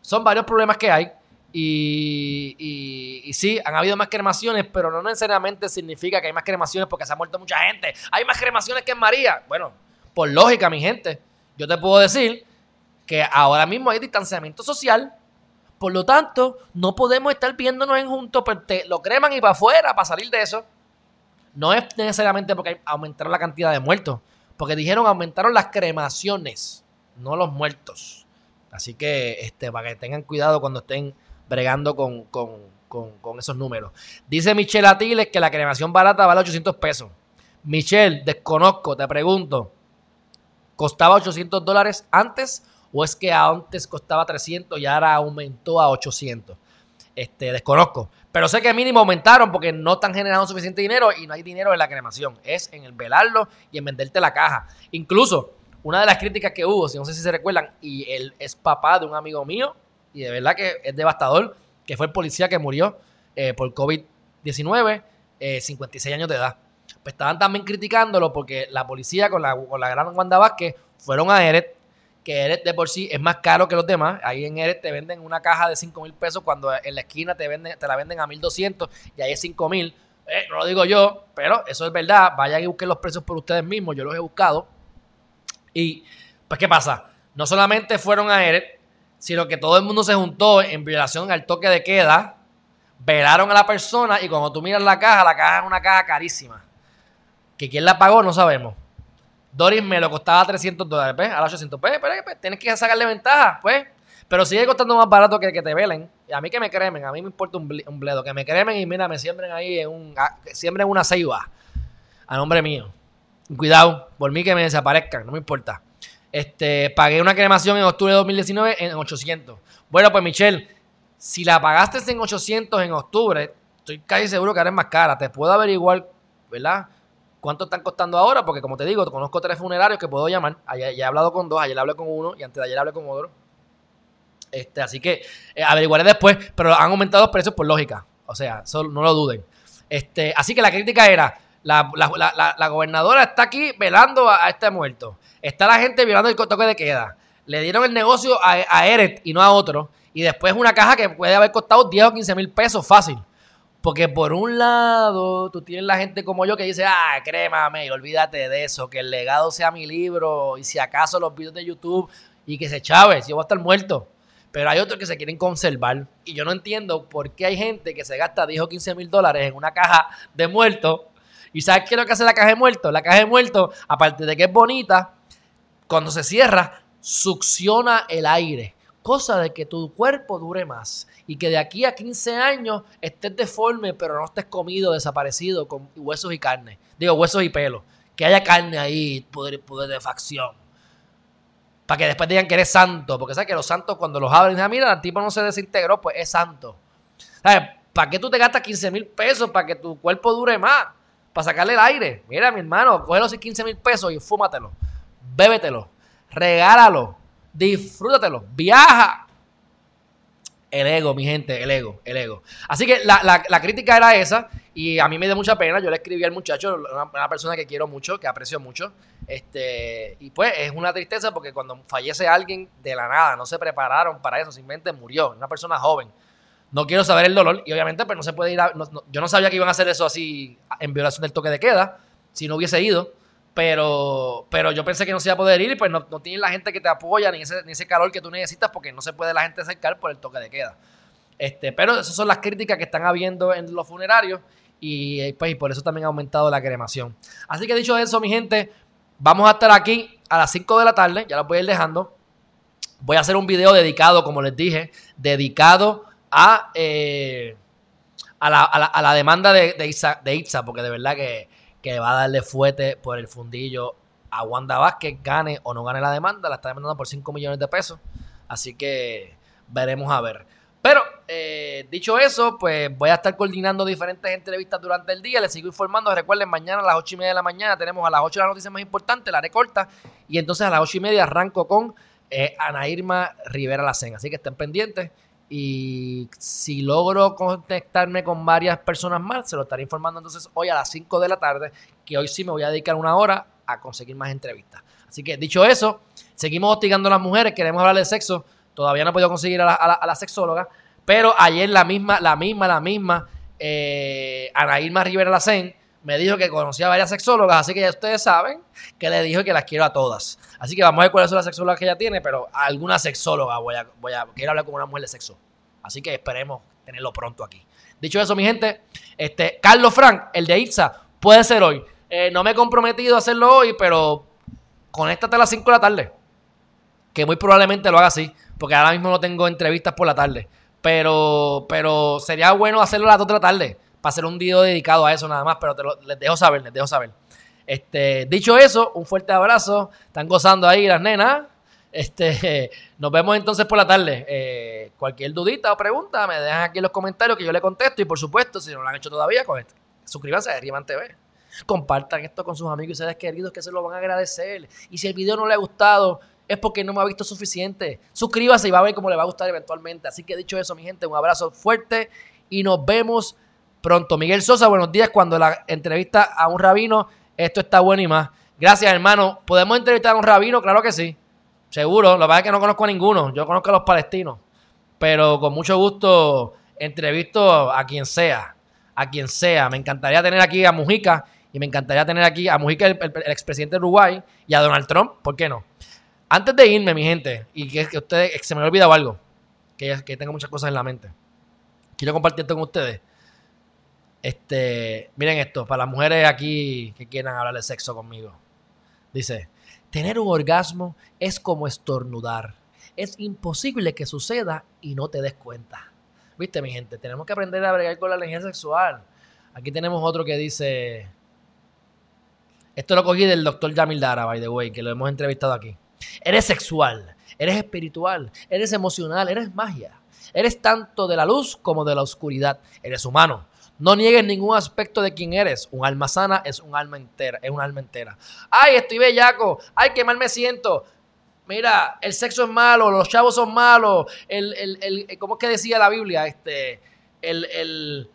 son varios problemas que hay. Y, y, sí, han habido más cremaciones, pero no necesariamente significa que hay más cremaciones porque se ha muerto mucha gente. Hay más cremaciones que en María. Bueno, por lógica, mi gente, yo te puedo decir que ahora mismo hay distanciamiento social. Por lo tanto, no podemos estar viéndonos en juntos, pero pues te lo creman y para afuera para salir de eso. No es necesariamente porque aumentaron la cantidad de muertos, porque dijeron aumentaron las cremaciones, no los muertos. Así que este, para que tengan cuidado cuando estén bregando con, con esos números. Dice Michelle Atiles que la cremación barata vale 800 pesos. Michelle, desconozco, te pregunto, ¿Costaba 800 dólares antes o es que antes costaba 300 y ahora aumentó a 800? Este, desconozco. Pero sé que mínimo aumentaron porque no están generando suficiente dinero y no hay dinero en la cremación. Es en el velarlo y en venderte la caja. Incluso, una de las críticas que hubo, si no sé si se recuerdan, y él es papá de un amigo mío, y de verdad que es devastador, que fue el policía que murió eh, por COVID-19, 56 eh, años de edad pues estaban también criticándolo porque la policía con la, con la gran Wanda Vázquez fueron a Eret, que Eret de por sí es más caro que los demás. Ahí en Eret te venden una caja de 5 mil pesos cuando en la esquina te, venden, te la venden a 1200 y ahí es 5 mil. Eh, no lo digo yo, pero eso es verdad. Vayan y busquen los precios por ustedes mismos. Yo los he buscado. Y, pues, ¿qué pasa? No solamente fueron a Eret, sino que todo el mundo se juntó en violación al toque de queda Velaron a la persona y cuando tú miras la caja, la caja es una caja carísima. Que quién la pagó no sabemos. Doris me lo costaba 300 dólares. A los 800, pues, pues, tienes que sacarle ventaja, pues. Pero sigue costando más barato que que te velen. Y a mí que me cremen, a mí me importa un, bledo. Que me cremen y mira, me siembren ahí en un. siembren una ceiba. A nombre mío. Cuidado, por mí que me desaparezcan, no me importa. Este, pagué una cremación en octubre de 2019 en 800. Bueno, pues Michelle, si la pagaste en 800 en octubre, estoy casi seguro que ahora es más cara. Te puedo averiguar, ¿verdad? ¿Cuánto están costando ahora? Porque como te digo, conozco tres funerarios que puedo llamar. Ya he hablado con dos, ayer hablé con uno y antes de ayer hablé con otro. Este, así que eh, averiguaré después, pero han aumentado los precios por lógica. O sea, no lo duden. Este, así que la crítica era, la, gobernadora está aquí velando a, este muerto. Está la gente violando el toque de queda. Le dieron el negocio a, a Eret y no a otro. Y después una caja que puede haber costado 10 o 15 mil pesos fácil. Porque por un lado, tú tienes la gente como yo que dice, ah, crémame, olvídate de eso, que el legado sea mi libro y si acaso los videos de YouTube y que se chave, si yo voy a estar muerto. Pero hay otros que se quieren conservar. Y yo no entiendo por qué hay gente que se gasta 10 o 15 mil dólares en una caja de muerto. ¿Y sabes qué es lo que hace la caja de muerto? La caja de muerto, aparte de que es bonita, cuando se cierra, succiona el aire. Cosa de que tu cuerpo dure más. Y que de aquí a 15 años estés deforme, pero no estés comido, desaparecido, con huesos y carne. Digo, huesos y pelo. Que haya carne ahí, poder, poder de facción. Para que después digan que eres santo. Porque sabes que los santos cuando los abren, dicen, ah, mira, el tipo no se desintegró, pues es santo. ¿Sabes? ¿Para qué tú te gastas 15 mil pesos para que tu cuerpo dure más? Para sacarle el aire. Mira, mi hermano, coge los 15 mil pesos y fúmatelo. Bébetelo. Regálalo disfrútatelo, viaja. El ego, mi gente, el ego, el ego. Así que la, crítica era esa y a mí me dio mucha pena. Yo le escribí al muchacho, una, persona que quiero mucho, que aprecio mucho. Este, y pues es una tristeza porque cuando fallece alguien de la nada, no se prepararon para eso, simplemente murió, una persona joven. No quiero saber el dolor y obviamente pues no se puede ir a, yo no sabía que iban a hacer eso así en violación del toque de queda, si no hubiese ido. Pero, pero yo pensé que no se iba a poder ir y pues no, no la gente que te apoya ni ese, ni ese calor que tú necesitas porque no se puede la gente acercar por el toque de queda. Este, pero esas son las críticas que están habiendo en los funerarios y, eh, pues, por eso también ha aumentado la cremación. Así que dicho eso, mi gente, vamos a estar aquí a las 5 de la tarde, ya lo voy a ir dejando. Voy a hacer un video dedicado, como les dije, dedicado a, eh, a, la, a, la, demanda de, de, de Itza, porque de verdad que que va a darle fuete por el fundillo a Wanda Vázquez, gane o no gane la demanda. La está demandando por 5 millones de pesos. Así que veremos a ver. Pero, eh, dicho eso, pues voy a estar coordinando diferentes entrevistas durante el día. Les sigo informando. Recuerden, mañana a las 8 y media de la mañana tenemos a las 8 las noticias más importantes, la recorta. Y entonces a las 8 y media arranco con eh, Ana Irma Rivera Lacen. Así que estén pendientes. Y si logro conectarme con varias personas más, se lo estaré informando entonces hoy a las 5 de la tarde, que hoy sí me voy a dedicar una hora a conseguir más entrevistas. Así que dicho eso, seguimos hostigando a las mujeres, queremos hablar de sexo, todavía no he podido conseguir a la, sexóloga, pero ayer la misma, la misma, la misma, eh, Ana Irma Rivera Lacén, me dijo que conocía a varias sexólogas, así que ya ustedes saben que le dijo que las quiero a todas. Así que vamos a ver cuáles son las sexólogas que ella tiene, pero alguna sexóloga voy a, voy a, quiero hablar con una mujer de sexo. Así que esperemos tenerlo pronto aquí. Dicho eso, mi gente, este, Carlos Frank, el de Itza, puede ser hoy. Eh, no me he comprometido a hacerlo hoy, pero conéctate a las 5 de la tarde. Que muy probablemente lo haga así, porque ahora mismo no tengo entrevistas por la tarde. Pero, pero sería bueno hacerlo a las 2 de la tarde para hacer un video dedicado a eso nada más, pero les dejo saber, les dejo saber. Este, dicho eso, un fuerte abrazo. Están gozando ahí las nenas. Este, nos vemos entonces por la tarde. Eh, cualquier dudita o pregunta, me dejan aquí en los comentarios que yo le contesto. Y por supuesto, si no lo han hecho todavía, pues, suscríbanse a Riman TV. Compartan esto con sus amigos y seres queridos que se lo van a agradecer. Y si el video no le ha gustado, es porque no me ha visto suficiente. Suscríbase y va a ver cómo le va a gustar eventualmente. Así que dicho eso, mi gente, un abrazo fuerte y nos vemos pronto. Miguel Sosa, buenos días. Cuando la entrevista a un rabino, esto está bueno y más. Gracias, hermano. ¿Podemos entrevistar a un rabino? Claro que sí. Seguro. Lo que pasa es que no conozco a ninguno. Yo conozco a los palestinos. Pero con mucho gusto entrevisto a quien sea. A quien sea. Me encantaría tener aquí a Mujica. Y me encantaría tener aquí a Mujica, el, expresidente de Uruguay. Y a Donald Trump. ¿Por qué no? Antes de irme, mi gente. Y que, que ustedes se me ha olvidado algo. Que, que tengo muchas cosas en la mente. quiero compartir esto con ustedes. Este, miren esto, para las mujeres aquí que quieran hablar de sexo conmigo. Dice, tener un orgasmo es como estornudar. Es imposible que suceda y no te des cuenta. Viste, mi gente, tenemos que aprender a bregar con la energía sexual. Aquí tenemos otro que dice, esto lo cogí del doctor Jamil Dara, by the way, que lo hemos entrevistado aquí. Eres sexual, eres espiritual, eres emocional, eres magia. Eres tanto de la luz como de la oscuridad. Eres humano. No niegues ningún aspecto de quién eres. Un alma sana es un alma entera, es un alma entera. Ay, estoy bellaco. Ay, qué mal me siento. Mira, el sexo es malo, los chavos son malos. El, el, el ¿cómo es que decía la Biblia? Este, el,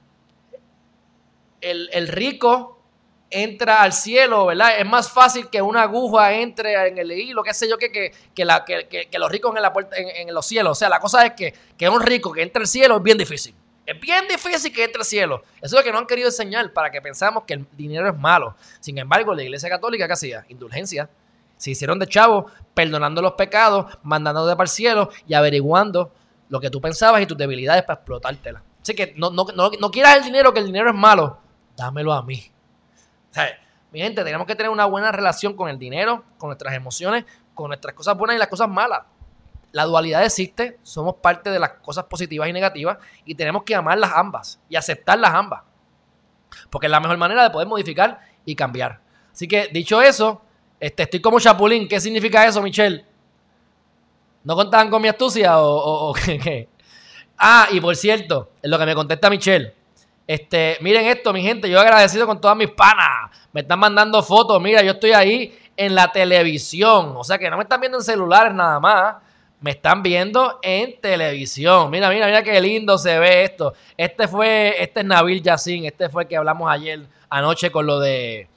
el, rico entra al cielo, ¿verdad? Es más fácil que una aguja entre en el hilo, qué sé yo, que, que, que, la, que, los ricos en, la puerta, en, los cielos. O sea, la cosa es que, que un rico que entre al cielo es bien difícil. Es bien difícil que entre cielo. Eso es lo que no han querido enseñar para que pensamos que el dinero es malo. Sin embargo, la iglesia católica, ¿qué hacía? Indulgencia. Se hicieron de chavos, perdonando los pecados, mandándote para el cielo y averiguando lo que tú pensabas y tus debilidades para explotártela. Así que no, no, no, no quieras el dinero, que el dinero es malo. Dámelo a mí. Mi gente, tenemos que tener una buena relación con el dinero, con nuestras emociones, con nuestras cosas buenas y las cosas malas. La dualidad existe, somos parte de las cosas positivas y negativas y tenemos que amarlas ambas y aceptarlas ambas. Porque es la mejor manera de poder modificar y cambiar. Así que, dicho eso, este, estoy como chapulín. ¿Qué significa eso, Michelle? ¿No contaban con mi astucia o, qué? Ah, y por cierto, es lo que me contesta Michelle. Este, miren esto, mi gente, yo agradecido con todas mis panas. Me están mandando fotos, mira, yo estoy ahí en la televisión. O sea que no me están viendo en celulares nada más. Me están viendo en televisión. Mira, mira, mira qué lindo se ve esto. Este fue, este es Nabil Yassin, este fue el que hablamos ayer anoche con lo de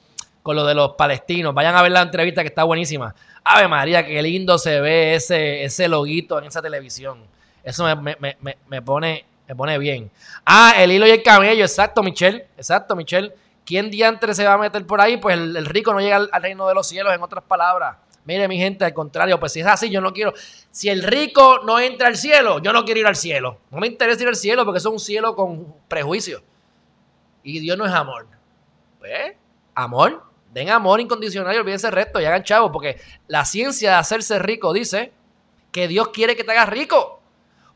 con lo de los palestinos. Vayan a ver la entrevista que está buenísima. Ave María, qué lindo se ve ese, ese loguito en esa televisión. Eso me, me, me, me pone me pone bien. Ah, el hilo y el camello, exacto, Michelle. Exacto, Michelle. ¿Quién diantre se va a meter por ahí? Pues el, rico no llega al, reino de los cielos, en otras palabras. Mire, mi gente, al contrario, pues si es así, yo no quiero. Si el rico no entra al cielo, yo no quiero ir al cielo. No me interesa ir al cielo porque eso es un cielo con prejuicio. Y Dios no es amor. Pues, amor. Den amor incondicional y olvídense el resto y hagan chavo, porque la ciencia de hacerse rico dice que Dios quiere que te hagas rico.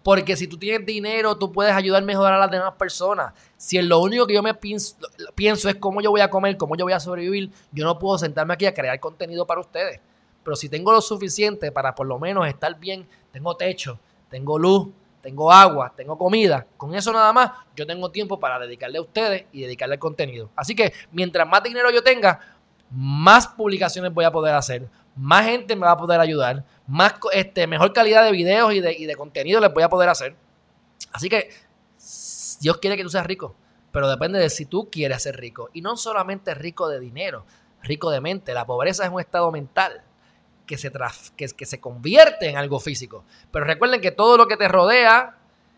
Porque si tú tienes dinero, tú puedes ayudar a mejorar a las demás personas. Si lo único que yo me pienso, es cómo yo voy a comer, cómo yo voy a sobrevivir, yo no puedo sentarme aquí a crear contenido para ustedes. Pero si tengo lo suficiente para por lo menos estar bien, tengo techo, tengo luz, tengo agua, tengo comida, con eso nada más, yo tengo tiempo para dedicarle a ustedes y dedicarle al contenido. Así que mientras más dinero yo tenga, más publicaciones voy a poder hacer, más gente me va a poder ayudar, más este, mejor calidad de videos y de, y de contenido les voy a poder hacer. Así que Dios quiere que tú seas rico, pero depende de si tú quieres ser rico. Y no solamente rico de dinero, rico de mente. La pobreza es un estado mental que se, que, que se convierte en algo físico. Pero recuerden que todo lo que te rodea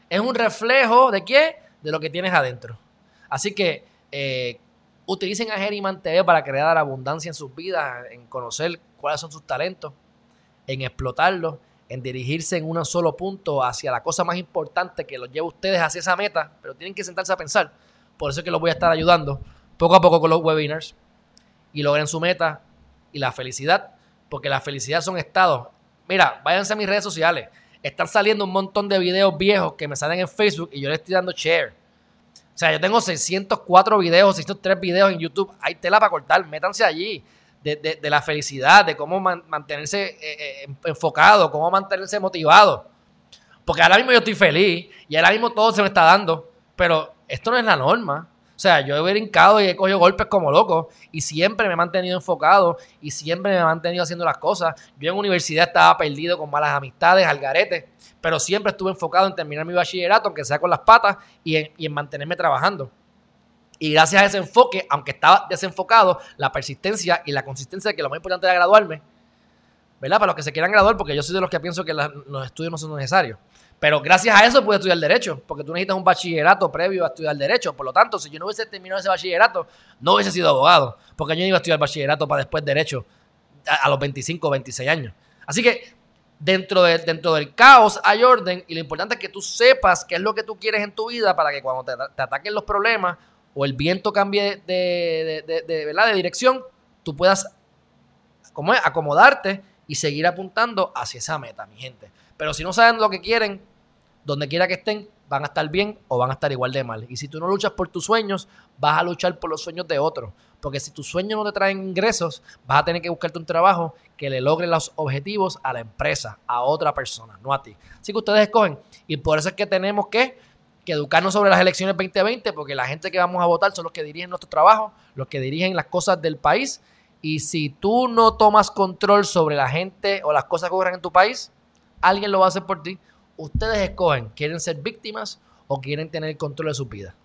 es un reflejo de qué? De lo que tienes adentro. Así que eh, utilicen a Geriman TV para crear abundancia en sus vidas, en conocer cuáles son sus talentos, en explotarlos, en dirigirse en un solo punto hacia la cosa más importante que los lleva ustedes hacia esa meta, pero tienen que sentarse a pensar. Por eso es que los voy a estar ayudando poco a poco con los webinars y logren su meta y la felicidad, porque la felicidad son estados. Mira, váyanse a mis redes sociales. Están saliendo un montón de videos viejos que me salen en Facebook y yo les estoy dando share. O sea, yo tengo 604 videos, 603 videos en YouTube. Hay tela para cortar, métanse allí de, la felicidad, de cómo mantenerse eh, eh, enfocado, cómo mantenerse motivado. Porque ahora mismo yo estoy feliz y ahora mismo todo se me está dando, pero esto no es la norma. O sea, yo he brincado y he cogido golpes como loco y siempre me he mantenido enfocado y siempre me he mantenido haciendo las cosas. Yo en universidad estaba perdido con malas amistades, al garete, pero siempre estuve enfocado en terminar mi bachillerato, aunque sea con las patas, y en mantenerme trabajando. Y gracias a ese enfoque, aunque estaba desenfocado, la persistencia y la consistencia, que lo más importante era graduarme, ¿verdad? Para los que se quieran graduar, porque yo soy de los que pienso que los estudios no son necesarios. Pero gracias a eso pude estudiar Derecho, porque tú necesitas un bachillerato previo a estudiar Derecho. Por lo tanto, si yo no hubiese terminado ese bachillerato, no hubiese sido abogado, porque yo iba a estudiar bachillerato para después Derecho a, los 25 o 26 años. Así que dentro, de, dentro del caos hay orden y lo importante es que tú sepas qué es lo que tú quieres en tu vida para que cuando te, ataquen los problemas o el viento cambie de, de, ¿verdad? de dirección, tú puedas como acomodarte y seguir apuntando hacia esa meta, mi gente. Pero si no saben lo que quieren, donde quiera que estén, van a estar bien o van a estar igual de mal. Y si tú no luchas por tus sueños, vas a luchar por los sueños de otros. Porque si tus sueños no te traen ingresos, vas a tener que buscarte un trabajo que le logre los objetivos a la empresa, a otra persona, no a ti. Así que ustedes escogen. Y por eso es que tenemos que, que educarnos sobre las elecciones 2020, porque la gente que vamos a votar son los que dirigen nuestro trabajo, los que dirigen las cosas del país. Y si tú no tomas control sobre la gente o las cosas que ocurren en tu país, alguien lo va a hacer por ti. Ustedes escogen, ¿quieren ser víctimas o quieren tener control de su vida?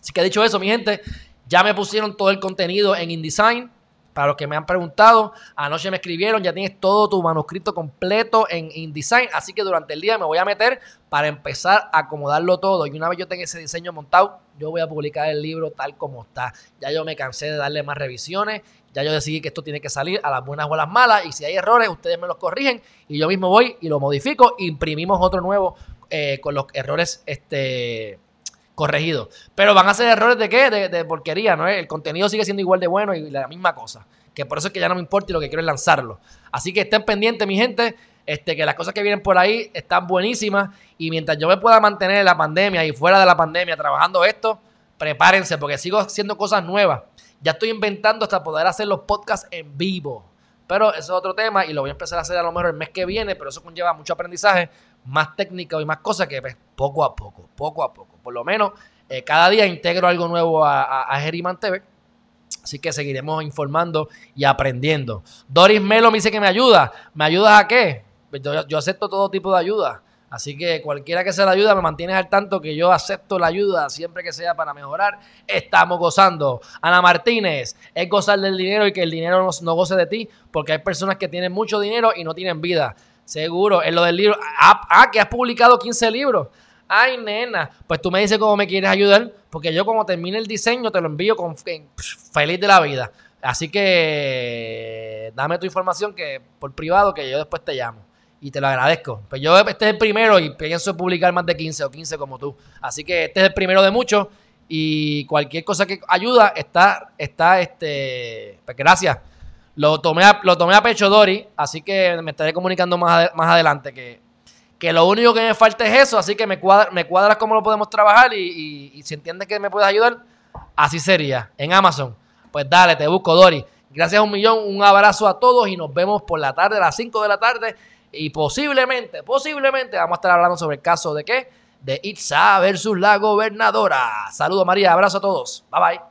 Así que dicho eso, mi gente, ya me pusieron todo el contenido en InDesign. Para los que me han preguntado, anoche me escribieron, ya tienes todo tu manuscrito completo en InDesign, así que durante el día me voy a meter para empezar a acomodarlo todo. Y una vez yo tenga ese diseño montado, yo voy a publicar el libro tal como está. Ya yo me cansé de darle más revisiones, ya yo decidí que esto tiene que salir a las buenas o a las malas, y si hay errores, ustedes me los corrigen, y yo mismo voy y lo modifico, imprimimos otro nuevo eh, con los errores este, corregidos. Pero van a ser errores de qué? De, porquería, ¿no? El contenido sigue siendo igual de bueno y la misma cosa. Que por eso es que ya no me importa y lo que quiero es lanzarlo. Así que estén pendientes, mi gente. Este, que las cosas que vienen por ahí están buenísimas. Y mientras yo me pueda mantener en la pandemia y fuera de la pandemia trabajando esto, prepárense porque sigo haciendo cosas nuevas. Ya estoy inventando hasta poder hacer los podcasts en vivo. Pero eso es otro tema y lo voy a empezar a hacer a lo mejor el mes que viene, pero eso conlleva mucho aprendizaje, más técnica y más cosas que pues, poco a poco, poco a poco. Por lo menos eh, cada día integro algo nuevo a, a, Geriman TV. Así que seguiremos informando y aprendiendo. Doris Melo me dice que me ayuda. ¿Me ayudas a qué? Pues yo, acepto todo tipo de ayuda. Así que cualquiera que sea la ayuda, me mantienes al tanto que yo acepto la ayuda siempre que sea para mejorar. Estamos gozando. Ana Martínez, es gozar del dinero y que el dinero no, goce de ti, porque hay personas que tienen mucho dinero y no tienen vida. Seguro, en lo del libro. Ah, ah que has publicado 15 libros. Ay, nena, pues tú me dices cómo me quieres ayudar, porque yo como termine el diseño te lo envío con feliz de la vida. Así que dame tu información que por privado que yo después te llamo y te lo agradezco. Pues yo este es el primero y pienso publicar más de 15 o 15 como tú. Así que este es el primero de muchos y cualquier cosa que ayuda está, está, este, pues gracias. Lo tomé, a, lo tomé a pecho Dori, así que me estaré comunicando más, más adelante que, que lo único que me falta es eso, así que me, cuadra, me cuadras cómo lo podemos trabajar y, y si entiendes que me puedes ayudar, así sería, en Amazon. Pues dale, te busco Dori. Gracias a un millón, un abrazo a todos y nos vemos por la tarde, a las 5 de la tarde y posiblemente, posiblemente vamos a estar hablando sobre el caso de qué? De Itza versus la gobernadora. Saludos María, abrazo a todos. Bye bye.